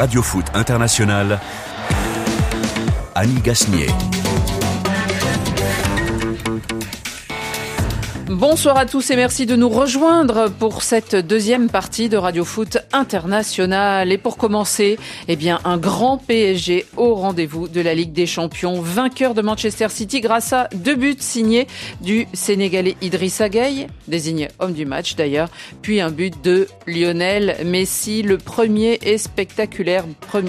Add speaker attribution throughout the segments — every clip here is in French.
Speaker 1: Radio Foot International, Annie Gasnier.
Speaker 2: Bonsoir à tous et merci de nous rejoindre pour cette deuxième partie de Radio Foot International. Et pour commencer, eh bien, un grand PSG au rendez-vous de la Ligue des Champions, vainqueur de Manchester City grâce à deux buts signés du Sénégalais Idrissa Gueye, désigné homme du match d'ailleurs, puis un but de Lionel Messi, le premier et spectaculaire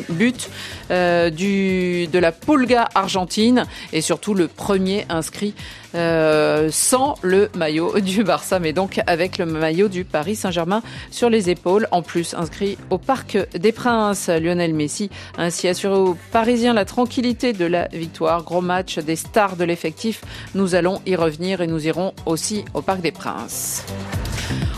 Speaker 2: but euh, du, de la Pulga argentine et surtout le premier inscrit euh, sans le maillot du Barça, mais donc avec le maillot du Paris Saint-Germain sur les épaules. En plus, inscrit au Parc des Princes, Lionel Messi a ainsi assuré aux Parisiens la tranquillité de la victoire. Gros match des stars de l'effectif. Nous allons y revenir et nous irons aussi au Parc des Princes.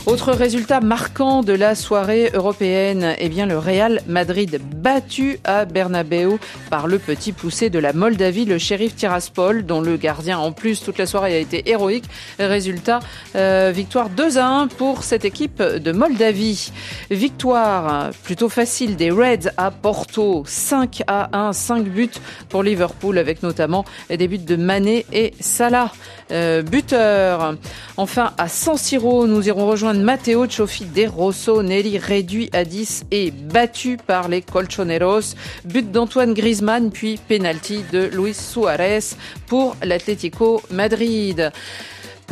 Speaker 2: Autre résultat marquant de la soirée européenne, eh bien le Real Madrid battu à Bernabeu par le petit poussé de la Moldavie, le shérif Tiraspol, dont le gardien en plus toute la soirée a été héroïque. Résultat, euh, victoire 2 à 1 pour cette équipe de Moldavie. Victoire plutôt facile des Reds à Porto, 5 à 1, 5 buts pour Liverpool avec notamment des buts de Mané et Salah. Euh, buteur. Enfin, à San Siro, nous irons rejoindre Matteo Cioffi De Rosso, Nelly réduit à 10 et battu par les Colchoneros. But d'Antoine Griezmann, puis penalty de Luis Suarez pour l'Atlético Madrid.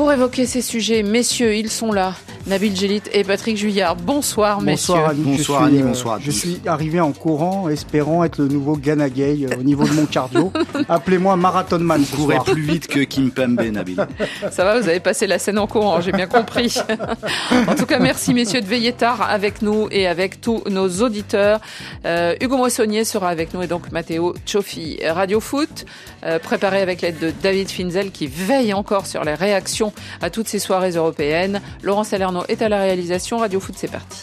Speaker 2: Pour évoquer ces sujets, messieurs, ils sont là. Nabil Gélit et Patrick Juillard. Bonsoir, messieurs.
Speaker 3: Bonsoir, Annie. Bonsoir, Annie. Bonsoir Je suis arrivé en courant, espérant être le nouveau Ganagay au niveau de mon cardio. Appelez-moi Marathon Man.
Speaker 4: Vous courez plus vite que Kim Pembe, Nabil.
Speaker 2: Ça va, vous avez passé la scène en courant, j'ai bien compris. en tout cas, merci, messieurs, de veiller tard avec nous et avec tous nos auditeurs. Euh, Hugo Moissonnier sera avec nous et donc Matteo Cioffi. Radio Foot, euh, préparé avec l'aide de David Finzel qui veille encore sur les réactions à toutes ces soirées européennes. Laurent Salerno est à la réalisation. Radio Foot, c'est parti.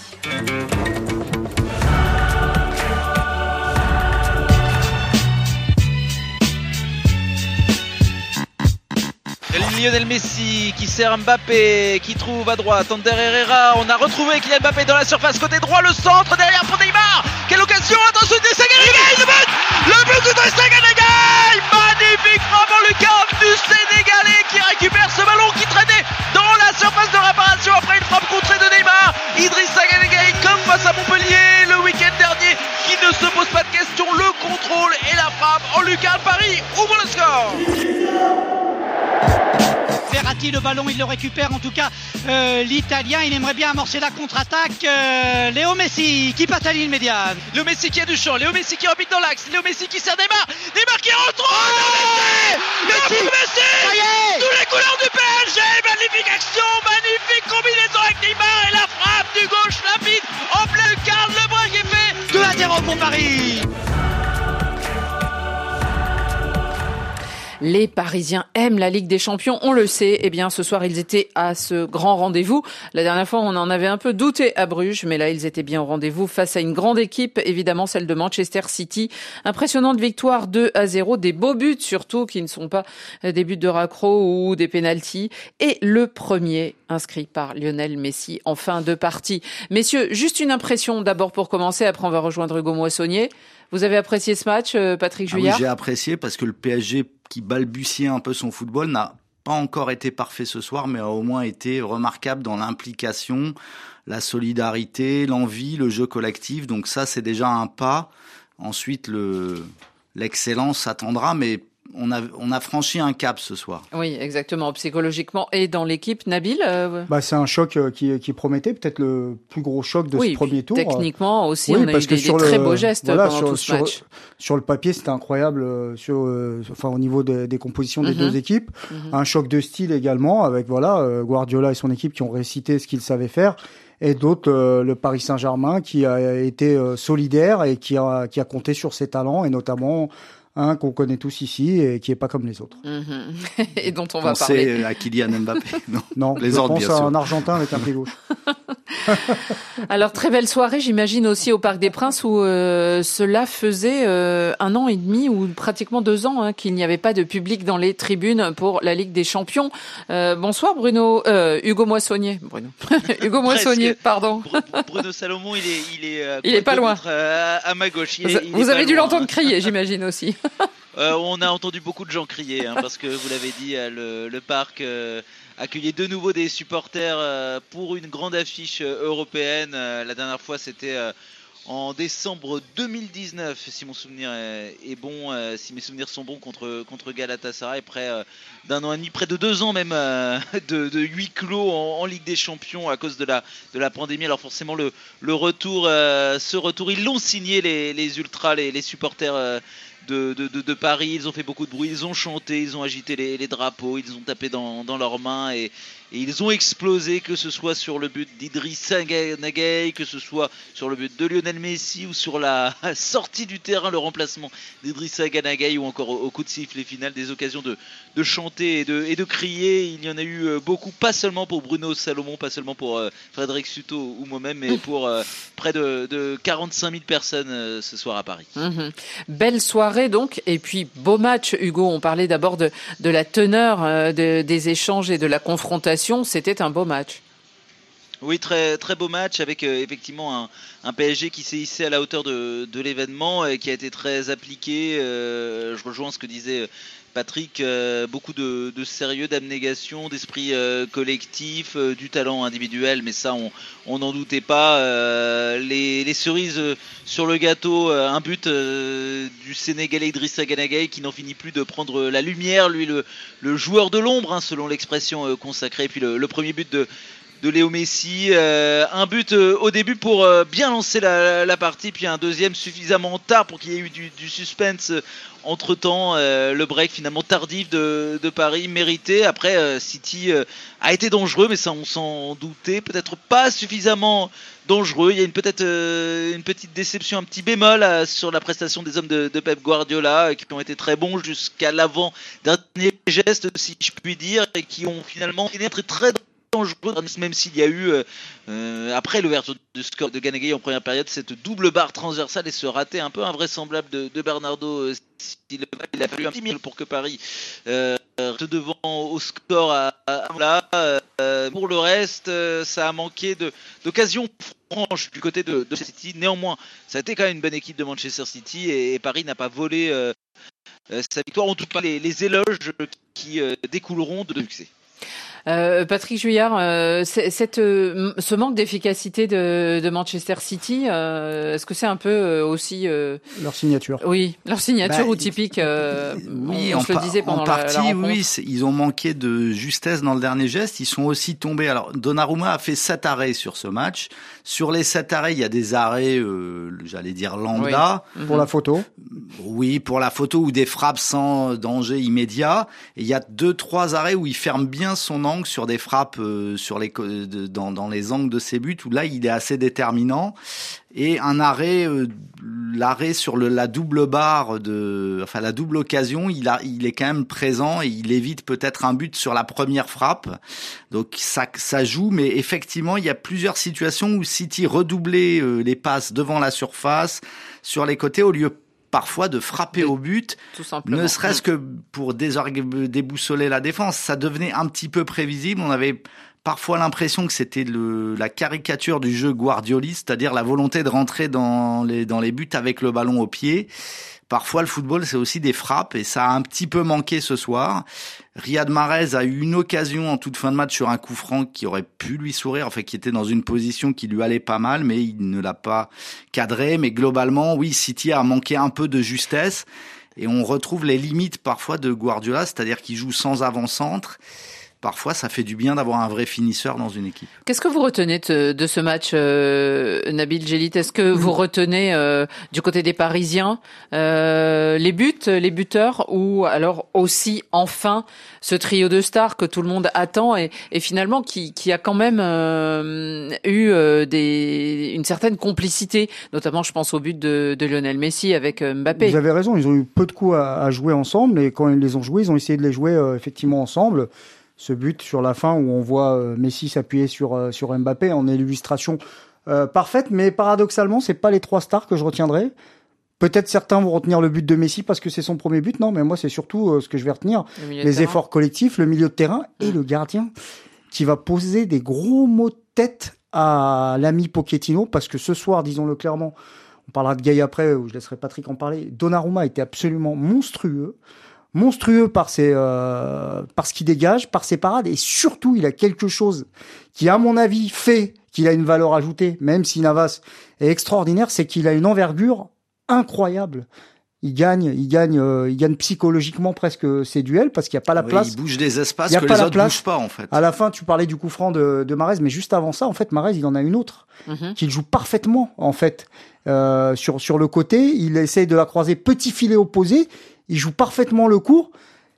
Speaker 5: Lionel Messi qui sert Mbappé, qui trouve à droite Ander Herrera. On a retrouvé Kylian Mbappé dans la surface côté droit, le centre derrière pour Neymar. Quelle occasion Attention, Dessaganagay, le but Le but de Dessaganagay Magnifique frappe en lucarne du Sénégalais qui récupère ce ballon qui traînait dans la surface de réparation après une frappe contrée de Neymar. Idrissa Ganagay comme face à Montpellier le week-end dernier qui ne se pose pas de questions. Le contrôle et la frappe en lucarne. Paris ouvre le score?
Speaker 6: Verratti le ballon il le récupère. En tout cas euh, l'italien il aimerait bien amorcer la contre-attaque. Euh, Léo Messi qui à ligne médiane
Speaker 5: Léo Messi qui a du champ Léo Messi qui repique dans l'axe Léo Messi qui sert Neymar Neymar qui rentre
Speaker 6: oh
Speaker 5: Messi Messi Tous les couleurs du PSG magnifique action magnifique combinaison avec Neymar et la frappe du gauche rapide en plein quart le bras qui est fait
Speaker 6: 2 à 0 pour Paris
Speaker 2: Les Parisiens aiment la Ligue des Champions, on le sait. Eh bien, ce soir, ils étaient à ce grand rendez-vous. La dernière fois, on en avait un peu douté à Bruges, mais là, ils étaient bien au rendez-vous face à une grande équipe, évidemment celle de Manchester City. Impressionnante victoire 2 à 0, des beaux buts surtout, qui ne sont pas des buts de raccro ou des pénalties. Et le premier inscrit par Lionel Messi en fin de partie. Messieurs, juste une impression d'abord pour commencer, après on va rejoindre Hugo Moissonnier. Vous avez apprécié ce match, Patrick Juillard
Speaker 4: ah oui, J'ai apprécié parce que le PSG qui balbutiait un peu son football n'a pas encore été parfait ce soir, mais a au moins été remarquable dans l'implication, la solidarité, l'envie, le jeu collectif. Donc ça, c'est déjà un pas. Ensuite, le l'excellence attendra, mais on a, on a franchi un cap ce soir.
Speaker 2: Oui, exactement, psychologiquement et dans l'équipe. Nabil euh...
Speaker 3: bah, C'est un choc qui, qui promettait, peut-être le plus gros choc de
Speaker 2: oui,
Speaker 3: ce premier tour.
Speaker 2: Techniquement aussi, oui, on a parce eu que des, sur des le, très beaux gestes
Speaker 3: voilà,
Speaker 2: pendant
Speaker 3: sur,
Speaker 2: tout ce
Speaker 3: sur,
Speaker 2: match.
Speaker 3: Sur le papier, c'était incroyable euh, sur, euh, enfin, au niveau des, des compositions des
Speaker 2: Mhm.
Speaker 3: deux équipes.
Speaker 2: Mhm.
Speaker 3: Un choc de style également, avec voilà euh, Guardiola et son équipe qui ont récité ce qu'ils savaient faire. Et d'autres, euh, le Paris Saint-Germain qui a été euh, solidaire et qui a, qui a compté sur ses talents, et notamment hein, qu'on connaît tous ici et qui est pas comme les autres.
Speaker 2: Mhm. et dont on va parler.
Speaker 4: à Kylian Mbappé.
Speaker 3: Non, non les je pense à un Argentin avec un pied gauche.
Speaker 2: Alors très belle soirée, j'imagine aussi au Parc des Princes où euh, cela faisait euh, un an et demi ou pratiquement deux ans hein, qu'il n'y avait pas de public dans les tribunes pour la Ligue des Champions. Euh, bonsoir Bruno, Hugo Moissonnier. Bruno, Hugo Moissonnier, pardon.
Speaker 5: Bruno Salomon, il est, il est,
Speaker 2: il est pas loin.
Speaker 5: À, ma gauche.
Speaker 2: vous avez dû l'entendre crier, j'imagine aussi.
Speaker 5: on a entendu beaucoup de gens crier hein, parce que vous l'avez dit, le, le parc accueillir de nouveau des supporters euh, pour une grande affiche euh, européenne. Euh, la dernière fois, c'était en décembre 2019, si mon souvenir est bon, si mes souvenirs sont bons contre, contre Galatasaray, près d'un an et demi, près de deux ans même de, huit clos en, Ligue des Champions à cause de la, de la pandémie. Alors forcément le, retour, ce retour, ils l'ont signé les, les ultras, les, les supporters de, Paris. Ils ont fait beaucoup de bruit, ils ont chanté, ils ont agité les, drapeaux, ils ont tapé dans, leurs mains. Et, ils ont explosé, que ce soit sur le but d'Idriss Nagay, que ce soit sur le but de Lionel Messi ou sur la sortie du terrain, le remplacement d'Idriss Nagay ou encore au, coup de sifflet final, des occasions de, chanter et de, et crier. Il y en a eu euh, beaucoup, pas seulement pour Bruno Salomon, pas seulement pour euh, Frédéric Suto ou moi-même, mais pour euh, près de, 45 000 personnes ce soir à Paris.
Speaker 2: Mhm. Belle soirée donc. Et puis beau match, Hugo. On parlait d'abord de, la teneur euh, des échanges et de la confrontation. C'était un beau match.
Speaker 5: Oui, très très beau match avec euh, effectivement un, PSG qui s'est hissé à la hauteur de, l'événement et qui a été très appliqué. Euh, je rejoins ce que disait Patrick, euh, beaucoup de, sérieux, d'abnégation, d'esprit euh, collectif, euh, du talent individuel, mais ça on n'en doutait pas. Les, cerises sur le gâteau, un but du Sénégalais Idrissa Ganagay qui n'en finit plus de prendre la lumière, lui le, joueur de l'ombre, hein, selon l'expression consacrée, puis le, premier but de, de Léo Messi. un but au début pour bien lancer la, partie, puis un deuxième suffisamment tard pour qu'il y ait eu du, du suspense entre temps, euh, le break finalement tardif de, Paris mérité. Après, euh, City euh, a été dangereux, mais ça on s'en doutait. Peut-être pas suffisamment dangereux. Il y a une peut-être une petite déception, un petit bémol sur la prestation des hommes de, Pep Guardiola, qui ont été très bons jusqu'à l'avant dernier geste, si je puis dire, et qui ont finalement été très très même s'il y a eu, euh, euh, après l'ouverture du score de Ganagay en première période, cette double barre transversale et ce raté un peu invraisemblable de, Bernardo euh, Il a fallu un petit mille pour que Paris reste devant au score à, là. pour le reste, ça a manqué d'occasions franches du côté de, City. Néanmoins, ça a été quand même une bonne équipe de Manchester City et, Paris n'a pas volé sa victoire, en tout cas les, les éloges qui découleront de succès.
Speaker 2: Euh, Patrick Juillard, euh, cette, euh, ce manque d'efficacité de, de, Manchester City, euh, est-ce que c'est un peu euh, aussi
Speaker 3: leur signature
Speaker 2: Oui, leur signature bah, ou typique. oui, on, se le disait pendant
Speaker 4: en
Speaker 2: partie,
Speaker 4: la, oui, ils ont manqué de justesse dans le dernier geste. Ils sont aussi tombés. Alors Donnarumma a fait sept arrêts sur ce match. Sur les sept arrêts, il y a des arrêts, j'allais dire lambda.
Speaker 3: Pour la photo.
Speaker 4: Oui, pour la photo ou des frappes sans danger immédiat. Et il y a deux, trois arrêts où il ferme bien son angle sur des frappes euh, sur les dans, dans les angles de ses buts où là il est assez déterminant. Et un arrêt euh, l'arrêt sur le, la double barre de enfin la double occasion il il est quand même présent et il évite peut-être un but sur la première frappe. Donc ça ça joue mais effectivement il y a plusieurs situations où City redoublait euh, les passes devant la surface sur les côtés au lieu parfois de frapper au but, ne serait-ce que pour déboussoler la défense. Ça devenait un petit peu prévisible. On avait parfois l'impression que c'était la caricature du jeu guardioliste, c'est-à-dire la volonté de rentrer dans les, dans les buts avec le ballon au pied. Parfois, le football, c'est aussi des frappes et ça a un petit peu manqué ce soir. Riyad Mahrez a eu une occasion en toute fin de match sur un coup franc qui aurait pu lui sourire, en fait, qui était dans une position qui lui allait pas mal, mais il ne l'a pas cadré. Mais globalement, oui, City a manqué un peu de justesse et on retrouve les limites parfois de Guardiola, c'est-à-dire qu'il joue sans avant-centre. Parfois ça fait du bien d'avoir un vrai finisseur dans une équipe.
Speaker 2: Qu'est-ce que vous retenez de, ce match, euh, Nabil Gélit Est-ce que vous retenez euh, du côté des Parisiens euh, les buts, les buteurs, ou alors aussi enfin ce trio de stars que tout le monde attend et, finalement qui, a quand même eu des, une certaine complicité, notamment je pense au but de, Lionel Messi avec Mbappé.
Speaker 3: Vous avez raison, ils ont eu peu de coups à, à jouer ensemble et quand ils les ont joués, ils ont essayé de les jouer effectivement ensemble ce but sur la fin où on voit euh, Messi s'appuyer sur euh, sur Mbappé en illustration euh, parfaite, mais paradoxalement, c'est pas les trois stars que je retiendrai. Peut-être certains vont retenir le but de Messi parce que c'est son premier but. Non, mais moi, c'est surtout ce que je vais retenir. Les efforts collectifs, le milieu de terrain et le gardien qui va poser des gros mots de tête à l'ami Pochettino parce que ce soir, disons-le clairement, on parlera de Gay après, où je laisserai Patrick en parler. Donnarumma était absolument monstrueux monstrueux par ses euh, ce qu'il dégage, par ses parades et surtout il a quelque chose qui à mon avis fait qu'il a une valeur ajoutée, même si Navas est extraordinaire, c'est qu'il a une envergure incroyable. Il gagne, il gagne, euh, il gagne psychologiquement presque ses duels parce qu'il n'y a pas la place.
Speaker 4: Il bouge des espaces que les autres place. bougent pas en fait.
Speaker 3: À la fin, tu parlais du coup franc de, de Marez, mais juste avant ça, en fait, Marez, il en a une autre mhm. qu'il joue parfaitement en fait euh, sur sur le côté. Il essaye de la croiser petit filet opposé il joue parfaitement le cours.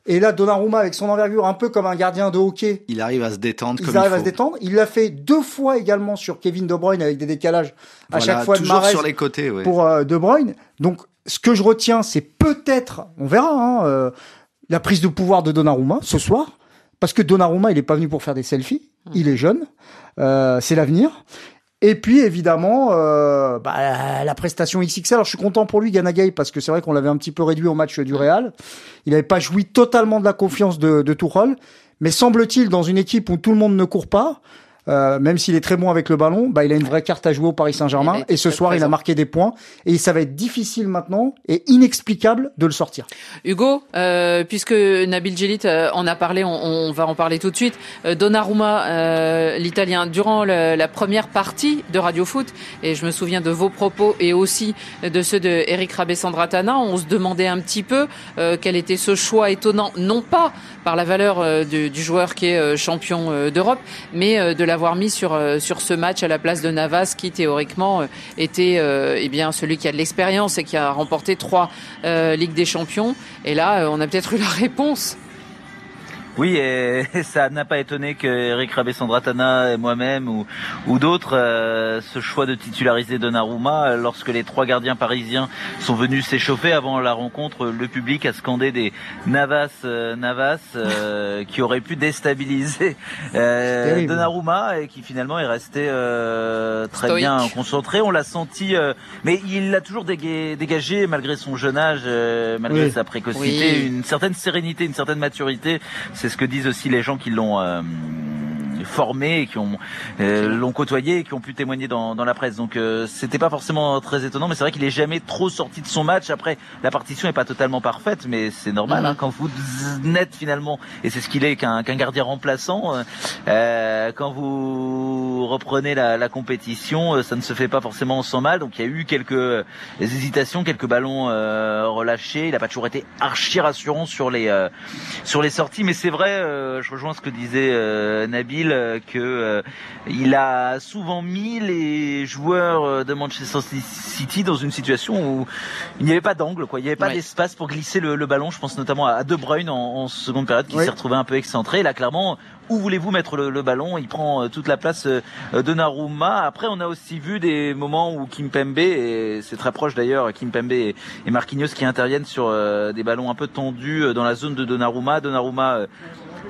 Speaker 3: Et là, Donnarumma, avec son envergure, un peu comme un gardien de hockey.
Speaker 4: Il arrive à se détendre.
Speaker 3: Il arrive à se détendre. Il l'a fait deux fois également sur Kevin De Bruyne avec des décalages à chaque fois
Speaker 4: de sur les côtés,
Speaker 3: pour euh, De Bruyne. Donc, ce que je retiens, c'est peut-être, on verra, hein, euh, la prise de pouvoir de Donnarumma ce soir, parce que Donnarumma, il est pas venu pour faire des selfies. Il est jeune, euh, c'est l'avenir. Et puis évidemment euh, bah, la prestation XXL. Alors je suis content pour lui Ganagay parce que c'est vrai qu'on l'avait un petit peu réduit au match du Real. Il n'avait pas joui totalement de la confiance de, de Tuchel, mais semble-t-il dans une équipe où tout le monde ne court pas, euh, même s'il est très bon avec le ballon, bah, il a une vraie carte à jouer au Paris Saint-Germain. Et ce soir, il a marqué des points. Et ça va être difficile maintenant et inexplicable de le sortir.
Speaker 2: Hugo, euh, puisque Nabil Djelit euh, en a parlé, on, on, va en parler tout de suite. Euh, Donnarumma, euh, l'Italien, durant le, la première partie de Radio Foot, et je me souviens de vos propos et aussi de ceux de Eric Rabessandratana, on se demandait un petit peu quel était ce choix étonnant, non pas par la valeur du, du, joueur qui est champion d'Europe, mais de l'avoir mis sur euh, sur ce match à la place de Navas qui théoriquement euh, était euh, eh bien celui qui a de l'expérience et qui a remporté trois Ligues des Champions. Et là, on a peut-être eu la réponse.
Speaker 5: Oui, et ça n'a pas étonné que Eric Rabessandratana et moi-même ou, ou d'autres euh, ce choix de titulariser Donnarumma lorsque les trois gardiens parisiens sont venus s'échauffer avant la rencontre, le public a scandé des Navas euh, Navas euh, qui auraient pu déstabiliser Donnarumma et qui finalement est resté très bien concentré. On l'a senti, mais il l'a toujours dégagé malgré son jeune âge, malgré sa précocité, une certaine sérénité, une certaine maturité. C'est ce que disent aussi les gens qui l'ont euh, formés, qui ont euh, l'ont côtoyé, et qui ont pu témoigner dans, dans la presse. Donc euh, c'était pas forcément très étonnant, mais c'est vrai qu'il est jamais trop sorti de son match. Après, la partition est pas totalement parfaite, mais c'est normal hein, quand vous n'êtes finalement, et c'est ce qu'il est qu'un qu'un gardien remplaçant. Euh, quand vous reprenez la, la, compétition, ça ne se fait pas forcément sans mal. Donc il y a eu quelques hésitations, quelques ballons relâchés. Il a pas toujours été archi rassurant sur les sur les sorties, mais c'est vrai. je rejoins ce que disait Nabil euh, que euh, il a souvent mis les joueurs euh, de Manchester City dans une situation où il n'y avait pas d'angle, quoi. Il n'y avait pas d'espace pour glisser le, ballon. Je pense notamment à De Bruyne en, seconde période qui s'est retrouvé un peu excentré. Là, clairement, où voulez-vous mettre le, ballon? Il prend toute la place de Naruma. Après, on a aussi vu des moments où Kimpembe, et c'est très proche d'ailleurs, Kimpembe et, et Marquinhos qui interviennent sur des ballons un peu tendus dans la zone de Donnarumma. Donnarumma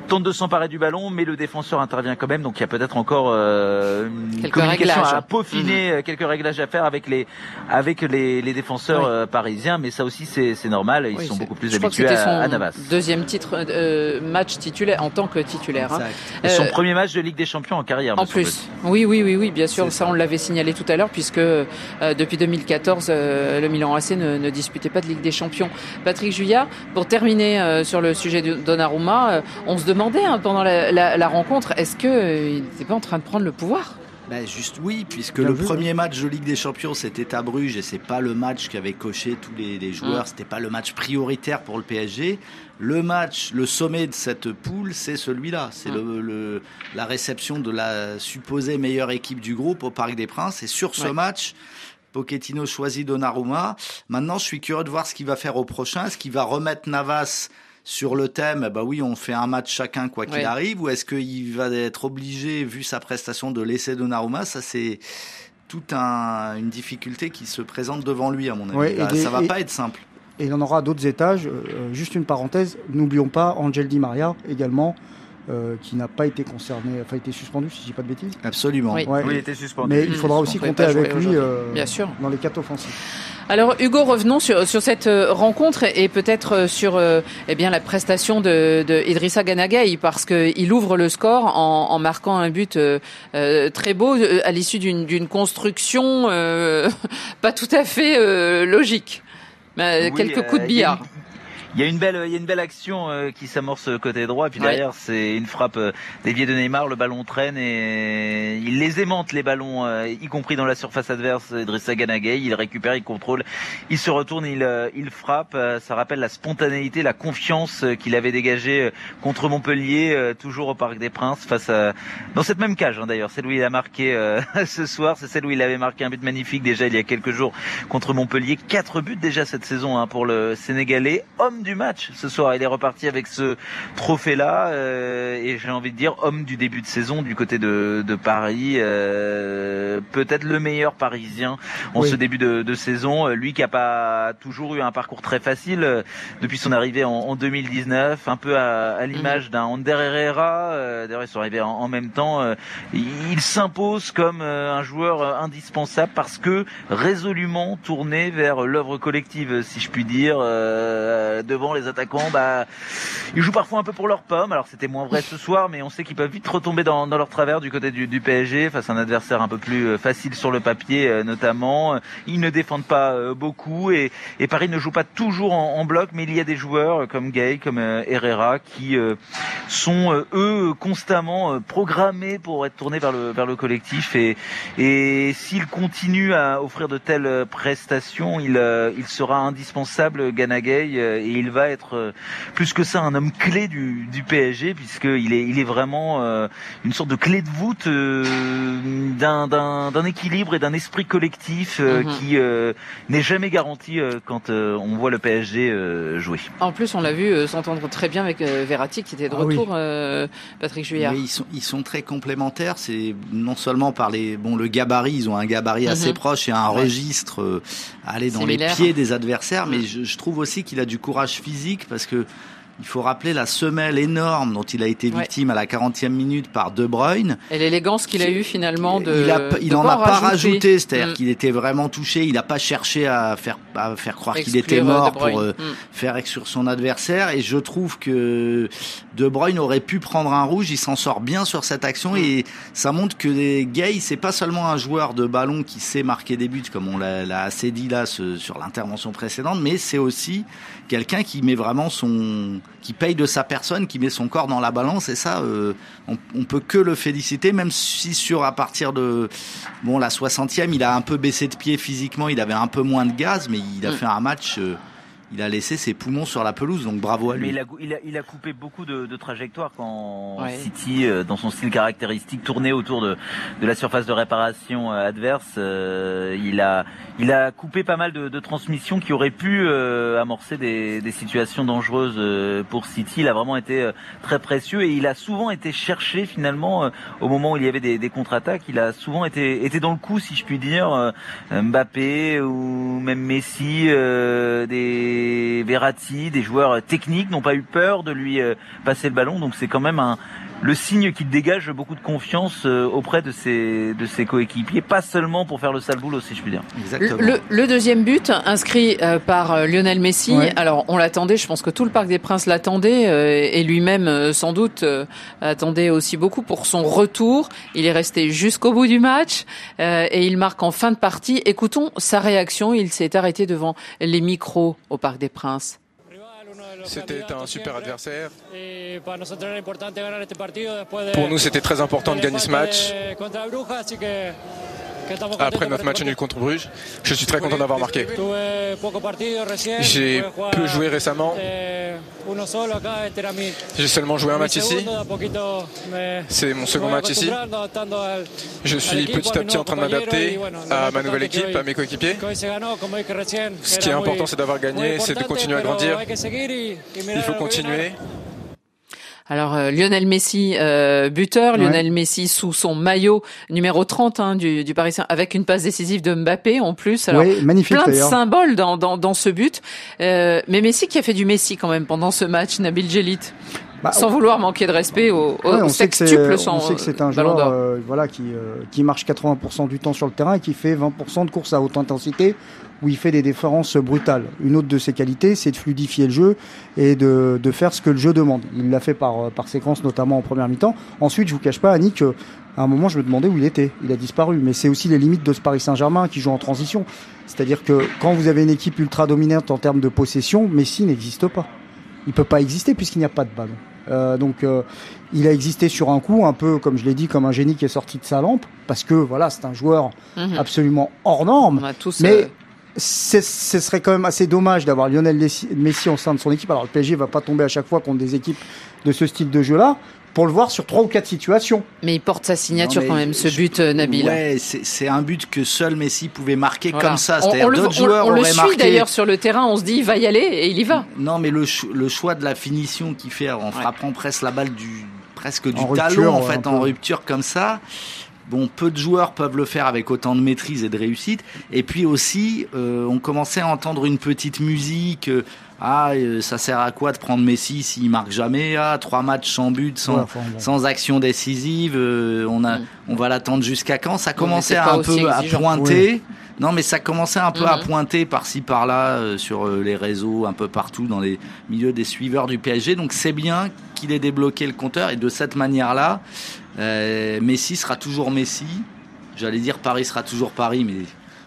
Speaker 5: tente de s'emparer du ballon, mais le défenseur intervient quand même. Donc il y a peut-être encore euh, une communication à peaufiner, mhm. euh, quelques réglages à faire avec les avec les, les défenseurs euh, parisiens. Mais ça aussi c'est normal. Ils sont beaucoup plus habitués à, à, Navas.
Speaker 2: Deuxième titre euh, match titulaire en tant que titulaire. Hein.
Speaker 5: Son premier match de Ligue des Champions en carrière.
Speaker 2: En plus, oui, oui, oui, oui, bien sûr. Ça, on l'avait signalé tout à l'heure puisque depuis 2014, le Milan AC ne, ne, disputait pas de Ligue des Champions. Patrick Juillard, pour terminer sur le sujet de Donnarumma, on se demande demandé hein, pendant la, rencontre, est-ce qu'il n'était pas en train de prendre le pouvoir?
Speaker 4: Ben juste oui, puisque le premier match de Ligue des Champions c'était à Bruges et c'est pas le match qu'avaient coché tous les, joueurs, mm. c'était pas le match prioritaire pour le PSG. Le match, le sommet de cette poule, c'est celui-là, c'est mm. le, la réception de la supposée meilleure équipe du groupe au Parc des Princes. Et sur ce match, Pochettino choisit Donnarumma. Maintenant, je suis curieux de voir ce qu'il va faire au prochain. Est-ce qu'il va remettre Navas sur le thème, bah oui, on fait un match chacun quoi qu'il arrive, ou est-ce qu'il va être obligé, vu sa prestation, de laisser Donnarumma? Ça, c'est toute une difficulté qui se présente devant lui, à mon avis. Ça ça va pas être simple.
Speaker 3: Et il en aura d'autres étages. Euh, juste une parenthèse, n'oublions pas Angel Di Maria également. Euh, qui n'a pas été concerné, enfin été suspendu, si je dis pas de bêtises.
Speaker 4: Absolument.
Speaker 5: Oui, il était suspendu.
Speaker 3: Mais il faudra aussi compter avec lui euh, Bien sûr. dans les quatre offensifs.
Speaker 2: Alors Hugo, revenons sur, sur cette euh, rencontre et peut-être euh, sur euh, eh bien la prestation de, de Idrissa Ganagay parce qu'il ouvre le score en, en marquant un but très beau à l'issue d'une construction pas tout à fait logique. quelques coups de billard.
Speaker 5: Il y a une belle, il y a une belle action euh, qui s'amorce côté droit, et puis derrière c'est une frappe euh, déviée de Neymar, le ballon traîne et il les aimante les ballons, euh, y compris dans la surface adverse. Idrissa Ganagay, il récupère, il contrôle, il se retourne, il, il frappe. Ça rappelle la spontanéité, la confiance qu'il avait dégagée contre Montpellier, toujours au Parc des Princes, face à dans cette même cage hein, d'ailleurs, celle où il a marqué ce soir, c'est celle où il avait marqué un but magnifique déjà il y a quelques jours contre Montpellier. Quatre buts déjà cette saison hein, pour le Sénégalais, homme du match ce soir. Il est reparti avec ce trophée-là euh, et j'ai envie de dire homme du début de saison du côté de, de Paris. Euh, Peut-être le meilleur Parisien en ce début de, de, saison. Lui qui a pas toujours eu un parcours très facile euh, depuis son arrivée en, en 2019, un peu à, à l'image mhm. d'un Ander Herrera. Euh, d'ailleurs, ils sont arrivés en, en même temps. Euh, il s'impose comme un joueur indispensable parce que résolument tourné vers l'œuvre collective, si je puis dire. Euh, devant les attaquants, bah, ils jouent parfois un peu pour leur pomme. Alors c'était moins vrai ce soir, mais on sait qu'ils peuvent vite retomber dans, leur travers du côté du, PSG face à un adversaire un peu plus euh, facile sur le papier, euh, notamment. Ils ne défendent pas euh, beaucoup et, Paris ne joue pas toujours en, bloc, mais il y a des joueurs comme Gay, comme Herrera, qui sont eux constamment programmés pour être tournés vers le collectif et et s'ils continuent à offrir de telles prestations, il il sera indispensable Ganagay et il va être euh, plus que ça un homme clé du, du PSG puisqu'il est, il est vraiment euh, une sorte de clé de voûte euh, d'un, d'un, équilibre et d'un esprit collectif mhm. qui n'est jamais garanti quand on voit le PSG jouer.
Speaker 2: En plus, on l'a vu s'entendre très bien avec Verratti qui était de ah retour, Patrick Juillard.
Speaker 4: ils sont, ils sont très complémentaires. C'est non seulement par les, bon, le gabarit, ils ont un gabarit assez mhm. proche et un registre aller dans les pieds des adversaires, mais je, je trouve aussi qu'il a du courage physique parce que il faut rappeler la semelle énorme dont il a été victime à la 40e minute par De Bruyne.
Speaker 2: Et l'élégance qu'il a eu finalement de.
Speaker 4: Il, il en a pas rajouté, c'est-à-dire mm. qu'il était vraiment touché. Il n'a pas cherché à faire à faire croire qu'il était mort pour euh, mm. faire sur son adversaire. Et je trouve que De Bruyne aurait pu prendre un rouge. Il s'en sort bien sur cette action mm. et ça montre que les Gay, c'est pas seulement un joueur de ballon qui sait marquer des buts comme on l'a assez dit là sur l'intervention précédente, mais c'est aussi quelqu'un qui met vraiment son, qui paye de sa personne, qui met son corps dans la balance. Et ça, euh, on, on, peut que le féliciter, même si sur à partir de bon la 60e, il a un peu baissé de pied physiquement, il avait un peu moins de gaz, mais il a mm. fait un match. Euh, il a laissé ses poumons sur la pelouse, donc bravo à lui.
Speaker 5: Mais il a, il a, il a coupé beaucoup de, de trajectoires quand City, euh, dans son style caractéristique, tournait autour de, de la surface de réparation euh, adverse. Euh, il a, il a coupé pas mal de, de transmissions qui auraient pu amorcer des, des, situations dangereuses pour City. Il a vraiment été très précieux et il a souvent été cherché finalement au moment où il y avait des, des contre-attaques. Il a souvent été, été dans le coup, si je puis dire. Mbappé ou même Messi, des des des joueurs techniques n'ont pas eu peur de lui euh, passer le ballon. Donc c'est quand même un, le signe qu'il dégage beaucoup de confiance euh, auprès de ses, de ses coéquipiers, pas seulement pour faire le sale boulot, si je puis dire.
Speaker 2: Le, le, deuxième but, inscrit euh, par Lionel Messi, alors on l'attendait, je pense que tout le Parc des Princes l'attendait, et lui-même sans doute attendait aussi beaucoup pour son retour. Il est resté jusqu'au bout du match, et il marque en fin de partie. Écoutons sa réaction, il s'est arrêté devant les micros au Parc des Princes.
Speaker 1: C'était un super adversaire. Pour nous, c'était très important de gagner ce match. Après notre match nul contre Bruges, je suis très content d'avoir marqué. J'ai peu joué récemment. J'ai seulement joué un match ici. C'est mon second match ici. Je suis petit à petit en train de m'adapter à ma nouvelle équipe, à mes coéquipiers. Ce qui est important, c'est d'avoir gagné, c'est de continuer à grandir. Il faut continuer.
Speaker 2: Alors euh, Lionel Messi, euh, buteur, Lionel Messi sous son maillot numéro 30 hein, du, du, Paris Saint avec une passe décisive de Mbappé en plus. Alors
Speaker 3: magnifique,
Speaker 2: plein de symboles dans, dans, dans ce but. Euh, mais Messi qui a fait du Messi quand même pendant ce match, Nabil Jelit. Bah, sans vouloir manquer de respect au, au
Speaker 3: ouais, on sait que c'est un joueur euh, voilà, qui, euh, qui marche 80% du temps sur le terrain et qui fait 20% de courses à haute intensité où il fait des différences brutales. Une autre de ses qualités, c'est de fluidifier le jeu et de, de faire ce que le jeu demande. Il l'a fait par, par séquence, notamment en première mi-temps. Ensuite, je vous cache pas, Annick, à un moment, je me demandais où il était. Il a disparu. Mais c'est aussi les limites de ce Paris Saint-Germain qui joue en transition. C'est-à-dire que quand vous avez une équipe ultra dominante en termes de possession, Messi n'existe pas. Il peut pas exister puisqu'il n'y a pas de ballon. Euh, donc euh, il a existé sur un coup, un peu comme je l'ai dit, comme un génie qui est sorti de sa lampe, parce que voilà, c'est un joueur
Speaker 2: Mhm.
Speaker 3: mmh. absolument hors norme.
Speaker 2: Tous,
Speaker 3: mais
Speaker 2: euh...
Speaker 3: ce serait quand même assez dommage d'avoir Lionel Messi au sein de son équipe. Alors le PSG va pas tomber à chaque fois contre des équipes de ce style de jeu-là. Pour le voir sur trois ou quatre situations.
Speaker 2: Mais il porte sa signature non, quand même, ce but, euh, Nabil.
Speaker 4: Ouais, c'est un but que seul Messi pouvait marquer voilà. comme ça. C'est-à-dire d'autres joueurs
Speaker 2: on, on
Speaker 4: auraient
Speaker 2: le suit
Speaker 4: marqué.
Speaker 2: d'ailleurs sur le terrain. On se dit, il va y aller et il y va.
Speaker 4: Non, mais le, ch le choix de la finition qu'il fait en frappant ouais. presque la balle du presque du
Speaker 3: en
Speaker 4: talon
Speaker 3: rupture,
Speaker 4: en fait
Speaker 3: ouais,
Speaker 4: en rupture comme ça. Bon, peu de joueurs peuvent le faire avec autant de maîtrise et de réussite. Et puis aussi, euh, on commençait à entendre une petite musique. Euh, ah, euh, ça sert à quoi de prendre Messi s'il marque jamais? Ah, trois matchs sans but, sans,
Speaker 3: Ouais, enfin, bon.
Speaker 4: sans action décisive. euh, on a,
Speaker 2: Mm.
Speaker 4: on va l'attendre jusqu'à quand? Ça commençait un peu à pointer. Non, mais ça commençait un peu à
Speaker 2: Mhm.
Speaker 4: pointer par-ci par-là euh, sur euh, les réseaux, un peu partout dans les milieux des suiveurs du PSG. Donc c'est bien qu'il ait débloqué le compteur et de cette manière-là, euh, Messi sera toujours Messi. J'allais dire Paris sera toujours Paris, mais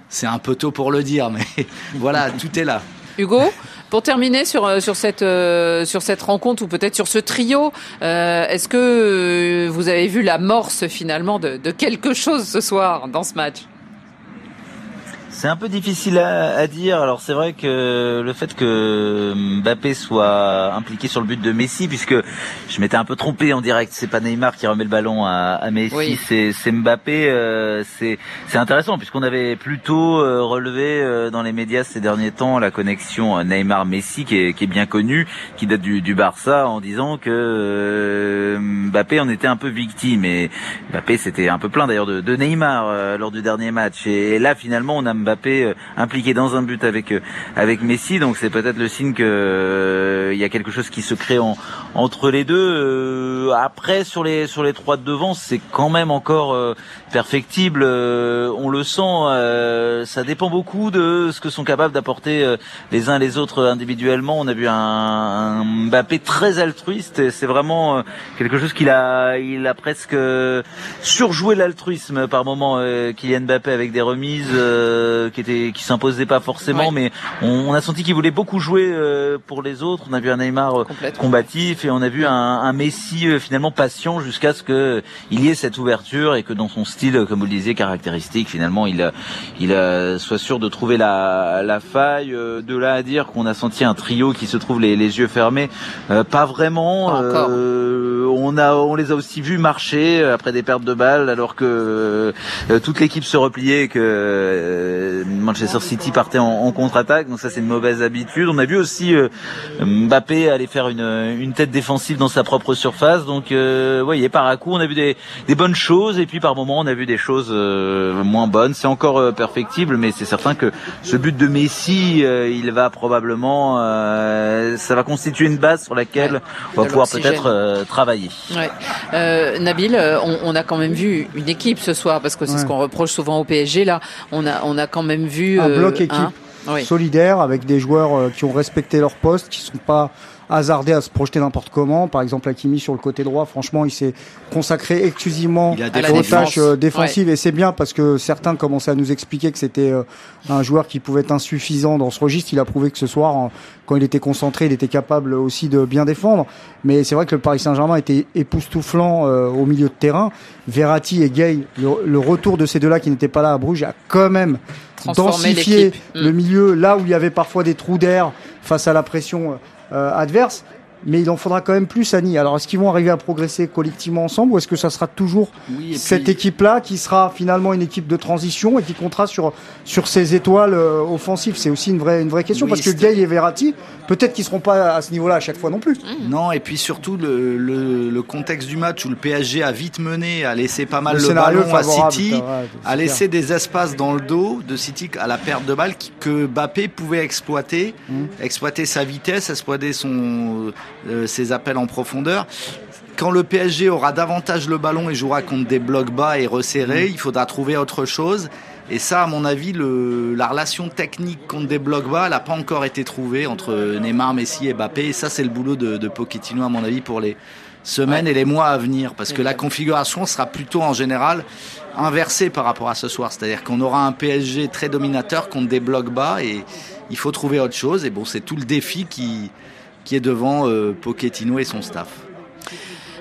Speaker 4: c'est un peu tôt pour le dire. Mais voilà, tout est là.
Speaker 2: Hugo, pour terminer sur euh, sur cette euh, sur cette rencontre ou peut-être sur ce trio, euh, est-ce que vous avez vu l'amorce finalement de quelque chose ce soir dans ce match?
Speaker 5: C'est un peu difficile à, à dire. Alors c'est vrai que le fait que Mbappé soit impliqué sur le but de Messi, puisque je m'étais un peu trompé en direct, c'est pas Neymar qui remet le ballon à, à Messi,
Speaker 2: Oui.
Speaker 5: c'est c'est Mbappé. euh, c'est c'est intéressant puisqu'on avait plutôt euh, relevé euh, dans les médias ces derniers temps la connexion Neymar-Messi qui est, qui est bien connue, qui date du, du Barça, en disant que euh, Mbappé en était un peu victime. Et Mbappé c'était un peu plein d'ailleurs de, de Neymar euh, lors du dernier match. Et, là finalement on a Mbappé euh, impliqué dans un but avec euh, avec Messi, donc c'est peut-être le signe que euh, il y a quelque chose qui se crée en, entre les deux. Euh, après sur les sur les trois de devant, c'est quand même encore euh, perfectible. Euh, on le sent. euh, ça dépend beaucoup de ce que sont capables d'apporter euh, les uns les autres individuellement. On a vu un, un Mbappé très altruiste. et C'est vraiment euh, quelque chose qu'il a il a presque euh, surjoué l'altruisme par moment. Euh, Kylian Mbappé avec des remises euh, qui étaient qui s'imposaient pas forcément,
Speaker 2: Ouais.
Speaker 5: mais on, on a senti qu'il voulait beaucoup jouer euh, pour les autres. On a vu un Neymar combatif et on a vu un, un Messi euh, finalement patient jusqu'à ce que il y ait cette ouverture et que dans son style, euh, comme vous le disiez, caractéristique, finalement, il, a- il soit sûr de trouver la, la faille. Euh, De là à dire qu'on a senti un trio qui se trouve les, les yeux fermés, euh, pas vraiment.
Speaker 2: Pas encore.
Speaker 5: Euh, on a, on les a aussi vus marcher euh, après des pertes de balles, alors que euh, toute l'équipe se repliait et que euh, Manchester City partait en, en contre-attaque. Donc ça, c'est une mauvaise habitude. On a vu aussi euh, Mbappé aller faire une, une tête défensive dans sa propre surface. Donc, euh, vous voyez, par à coup, on a vu des, des bonnes choses et puis par moment, on a vu des choses euh, moins bonnes. C'est encore euh, perfectible, mais c'est certain que ce but de Messi, euh, il va probablement, euh, ça va constituer une base sur laquelle on va pouvoir peut-être euh, travailler.
Speaker 2: Ouais. Euh, Nabil, euh, on, on a quand même vu une équipe ce soir parce que c'est
Speaker 3: Ouais.
Speaker 2: ce qu'on reproche souvent au PSG là. On a on a quand même vu
Speaker 3: Un
Speaker 2: euh,
Speaker 3: bloc équipe.
Speaker 2: hein, oui.
Speaker 3: solidaire avec des joueurs euh, qui ont respecté leur poste, qui sont pas hasardé à se projeter n'importe comment. Par exemple, Hakimi sur le côté droit, franchement, il s'est consacré exclusivement aux tâches euh, défensives et c'est bien parce que certains commençaient à nous expliquer que c'était euh, un joueur qui pouvait être insuffisant dans ce registre. Il a prouvé que ce soir, quand il était concentré, il était capable aussi de bien défendre. Mais c'est vrai que le Paris Saint-Germain était époustouflant euh, au milieu de terrain. Verratti et Gay, le, retour de ces deux-là qui n'étaient pas là à Bruges a quand même densifié le mm. milieu là où il y avait parfois des trous d'air face à la pression adverse mais il en faudra quand même plus, Annie. Alors, est-ce qu'ils vont arriver à progresser collectivement ensemble ou est-ce que ça sera toujours cette équipe-là qui sera finalement une équipe de transition et qui comptera sur sur ses étoiles euh, offensives? C'est aussi une vraie une vraie question parce que Gay et Verratti, peut-être qu'ils seront pas à ce niveau-là à chaque fois non plus.
Speaker 4: Mmh. Non, et puis surtout le, le, le, contexte du match où le PSG a vite mené, a laissé pas mal le, ballon à City, a laissé des espaces dans le dos de City à la perte de balle que Bappé pouvait exploiter, mmh. exploiter sa vitesse, exploiter son euh, ses appels en profondeur. Quand le PSG aura davantage le ballon et jouera contre des blocs bas et resserrés, il faudra trouver autre chose. Et ça, à mon avis, le, la relation technique contre des blocs bas, n'a pas encore été trouvée entre Neymar, Messi et Mbappé. Et ça, c'est le boulot de, de, Pochettino, à mon avis, pour les semaines et les mois à venir. Parce que la configuration sera plutôt, en général, inversée par rapport à ce soir. C'est-à-dire qu'on aura un PSG très dominateur contre des blocs bas et il faut trouver autre chose. Et bon, c'est tout le défi qui, qui est devant euh, Pochettino et son staff.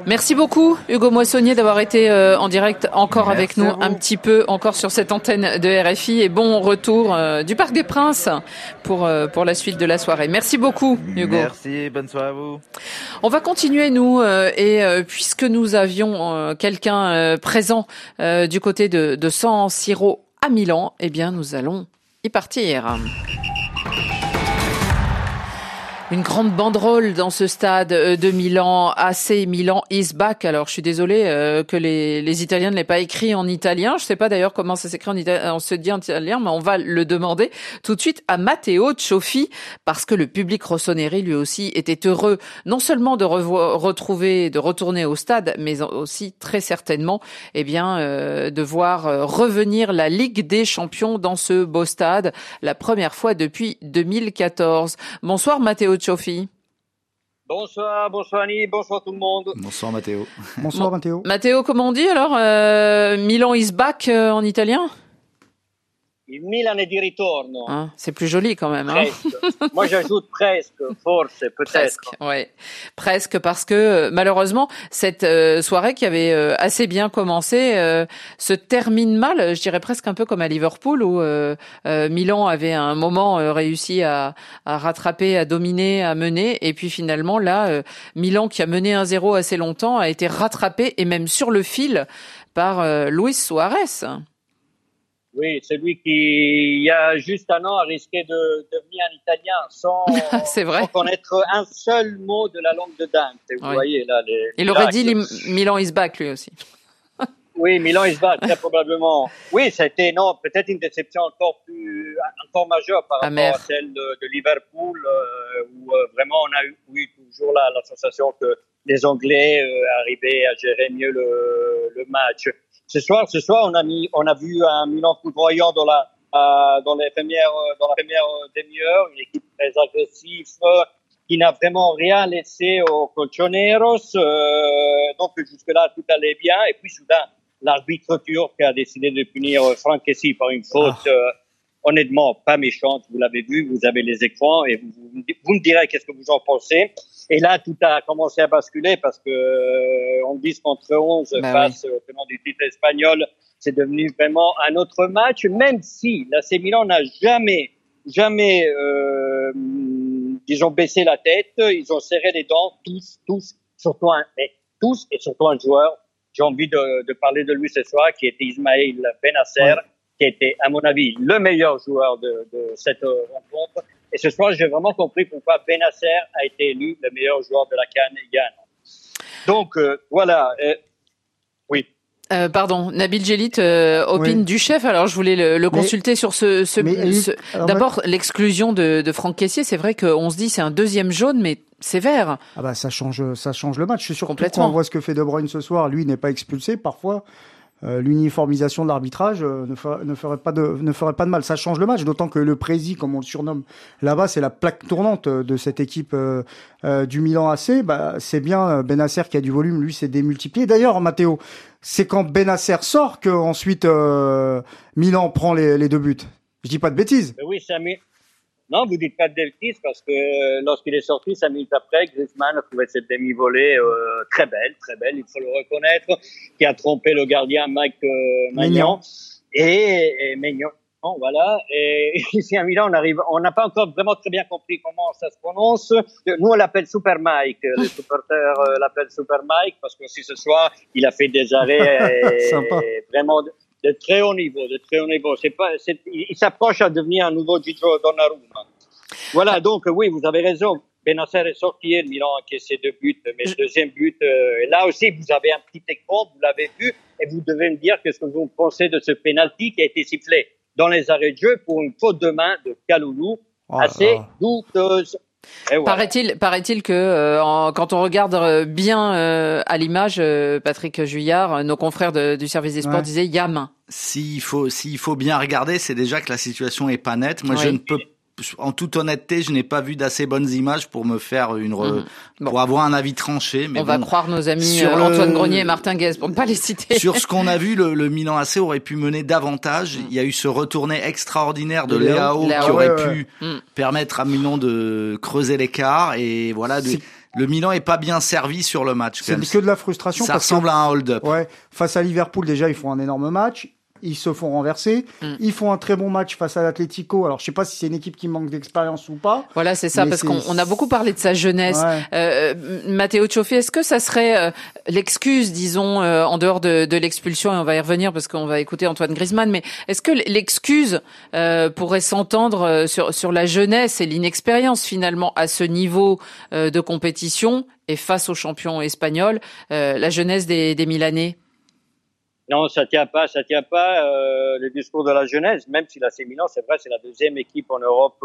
Speaker 2: Merci beaucoup Hugo Moissonnier d'avoir été euh, en direct encore avec nous un petit peu encore sur cette antenne de RFI et bon retour euh, du Parc des Princes pour pour la suite de la soirée. Merci beaucoup Hugo.
Speaker 7: Merci, bonne soirée à vous.
Speaker 2: On va continuer nous et puisque nous avions quelqu'un présent du côté de, de San Siro à Milan, eh bien nous allons y partir. Une grande banderole dans ce stade euh, de Milan, AC Milan is back. Alors je suis désolée euh, que les, les Italiens ne l'aient pas écrit en italien. Je sais pas d'ailleurs comment ça s'écrit en italien, on se dit en italien, mais on va le demander tout de suite à Matteo Cioffi parce que le public rossoneri lui aussi était heureux non seulement de retrouver, de retourner au stade, mais aussi très certainement, eh bien, euh, de voir revenir la Ligue des Champions dans ce beau stade, la première fois depuis 2014. Bonsoir Matteo Sophie.
Speaker 8: Bonsoir, bonsoir Annie, bonsoir tout le monde.
Speaker 4: Bonsoir Matteo.
Speaker 3: Bonsoir Matteo.
Speaker 2: Matteo, comment on dit alors euh, Milan is back euh, en italien?
Speaker 8: Il Milan est di ritorno.
Speaker 2: Ah, c'est plus joli quand même. Hein
Speaker 8: Moi j'ajoute presque, force, peut-être.
Speaker 2: Presque, ouais. Presque parce que malheureusement cette euh, soirée qui avait euh, assez bien commencé euh, se termine mal. Je dirais presque un peu comme à Liverpool où Milan avait un moment réussi à, à, rattraper, à dominer, à mener, et puis finalement là, Milan qui a mené un 0 assez longtemps a été rattrapé et même sur le fil par Luis Suarez.
Speaker 8: Oui, celui qui, il y a juste un an, a risqué de devenir un Italien sans,
Speaker 2: vrai.
Speaker 8: connaître un seul mot de la langue de Dante. Vous voyez là. Les,
Speaker 2: Il aurait dit Milan is back lui aussi.
Speaker 8: oui, Milan is back, très probablement. Oui, ça a été non, peut-être une déception encore plus, encore majeure par rapport à celle de, Liverpool, euh, où euh, vraiment on a eu, eu toujours la, la sensation que les Anglais euh, arrivaient à gérer mieux le, le match. Ce soir, ce soir, on a mis, on a vu un Milan foudroyant dans la, euh, dans les premières, dans la première demi-heure, une équipe très agressive, qui n'a vraiment rien laissé aux colchoneros. Euh, donc jusque-là, tout allait bien. Et puis soudain, l'arbitre turc a décidé de punir Franck Kessi par une faute. Ah. Euh, honnêtement, pas méchante. Vous l'avez vu, vous avez les écrans et vous, vous me direz qu'est-ce que vous en pensez. Et là, tout a commencé à basculer parce que euh, on 10 contre 11 bah face au tenant du titre espagnol, c'est devenu vraiment un autre match, même si la Milan n'a jamais, jamais, euh, disons, baissé la tête. Ils ont serré les dents, tous, tous, surtout un, tous et surtout un joueur. J'ai envie de, de, parler de lui ce soir, qui était Ismaël Benasser, qui était, à mon avis, le meilleur joueur de, de cette rencontre et ce soir, j'ai vraiment compris pourquoi Benasser a été élu le meilleur joueur de la Cannes Donc euh, voilà. Euh, oui.
Speaker 2: Euh, pardon, Nabil Jelit euh, opine du chef. Alors je voulais le, consulter sur ce. ce, D'abord l'exclusion de, de Franck Caissier. C'est vrai qu'on se dit c'est un deuxième jaune, mais sévère.
Speaker 3: Ah bah ça change, ça change le match. Je suis sûr Complètement. Quand on voit ce que fait De Bruyne ce soir, lui n'est pas expulsé. Parfois, l'uniformisation de l'arbitrage ne, ferait, pas de, ne ferait pas de mal. Ça change le match, d'autant que le prési, comme on le surnomme là-bas, c'est la plaque tournante de cette équipe du Milan AC. Bah, c'est bien Benasser qui a du volume, lui, c'est démultiplié. D'ailleurs, Matteo, c'est quand Benasser sort que ensuite Milan prend les, les deux buts. Je dis pas de bêtises.
Speaker 8: Oui, ça non, vous dites pas de parce que euh, lorsqu'il est sorti, cinq minutes après, Griezmann a trouvé cette demi-volée euh, très belle, très belle, il faut le reconnaître, qui a trompé le gardien Mike euh, Magnan. Et, et Maignan, voilà. Et ici à Milan, on arrive, on n'a pas encore vraiment très bien compris comment ça se prononce. Nous, on l'appelle Super Mike. Les supporters euh, l'appellent Super Mike parce que si ce soir, il a fait des arrêts vraiment de très haut niveau, de très haut niveau. C'est pas, il s'approche à devenir un nouveau Gigi Donnarumma. Voilà, donc oui, vous avez raison. Benasser est sorti, le Milan a encaissé deux buts, mais le deuxième but, euh, là aussi, vous avez un petit écran, vous l'avez vu, et vous devez me dire qu'est-ce que vous pensez de ce penalty qui a été sifflé dans les arrêts de jeu pour une faute de main de Kaloulou, oh assez douteuse.
Speaker 2: Paraît-il, paraît-il que euh, quand on regarde euh, bien euh, à l'image, Patrick Juillard, nos confrères du service des sports disaient y a main.
Speaker 4: S'il faut, s'il faut bien regarder, c'est déjà que la situation est pas nette. Moi, je ne peux en toute honnêteté, je n'ai pas vu d'assez bonnes images pour me faire une mhm. pour avoir un avis tranché. Mais
Speaker 2: on va croire nos amis euh, Antoine Grenier et Martin Guez pour ne pas les citer.
Speaker 4: Sur ce qu'on a vu, le, Milan AC aurait pu mener davantage. Mhm. Il y a eu ce retourné extraordinaire de Léao, qui aurait pu mhm. permettre à Milan de creuser l'écart et voilà. le Milan est pas bien servi sur le match.
Speaker 3: C'est que de la frustration.
Speaker 4: Ça ressemble à un hold-up.
Speaker 3: Ouais. Face à Liverpool, déjà, ils font un énorme match ils se font renverser. Mm. Ils font un très bon match face à l'Atlético. Alors, je sais pas si c'est une équipe qui manque d'expérience ou pas.
Speaker 2: Voilà, c'est ça, parce qu'on a beaucoup parlé de sa jeunesse. Euh, Matteo Cioffi, est-ce que ça serait euh, l'excuse, disons, euh, en dehors de, de l'expulsion, et on va y revenir parce qu'on va écouter Antoine Griezmann, mais est-ce que l'excuse euh, pourrait s'entendre sur, sur la jeunesse et l'inexpérience finalement à ce niveau de compétition et face aux champions espagnols, la jeunesse des, des Milanais?
Speaker 8: Non, ça tient pas, ça tient pas. Euh, le discours de la jeunesse, même si la Milan, c'est vrai, c'est la deuxième équipe en Europe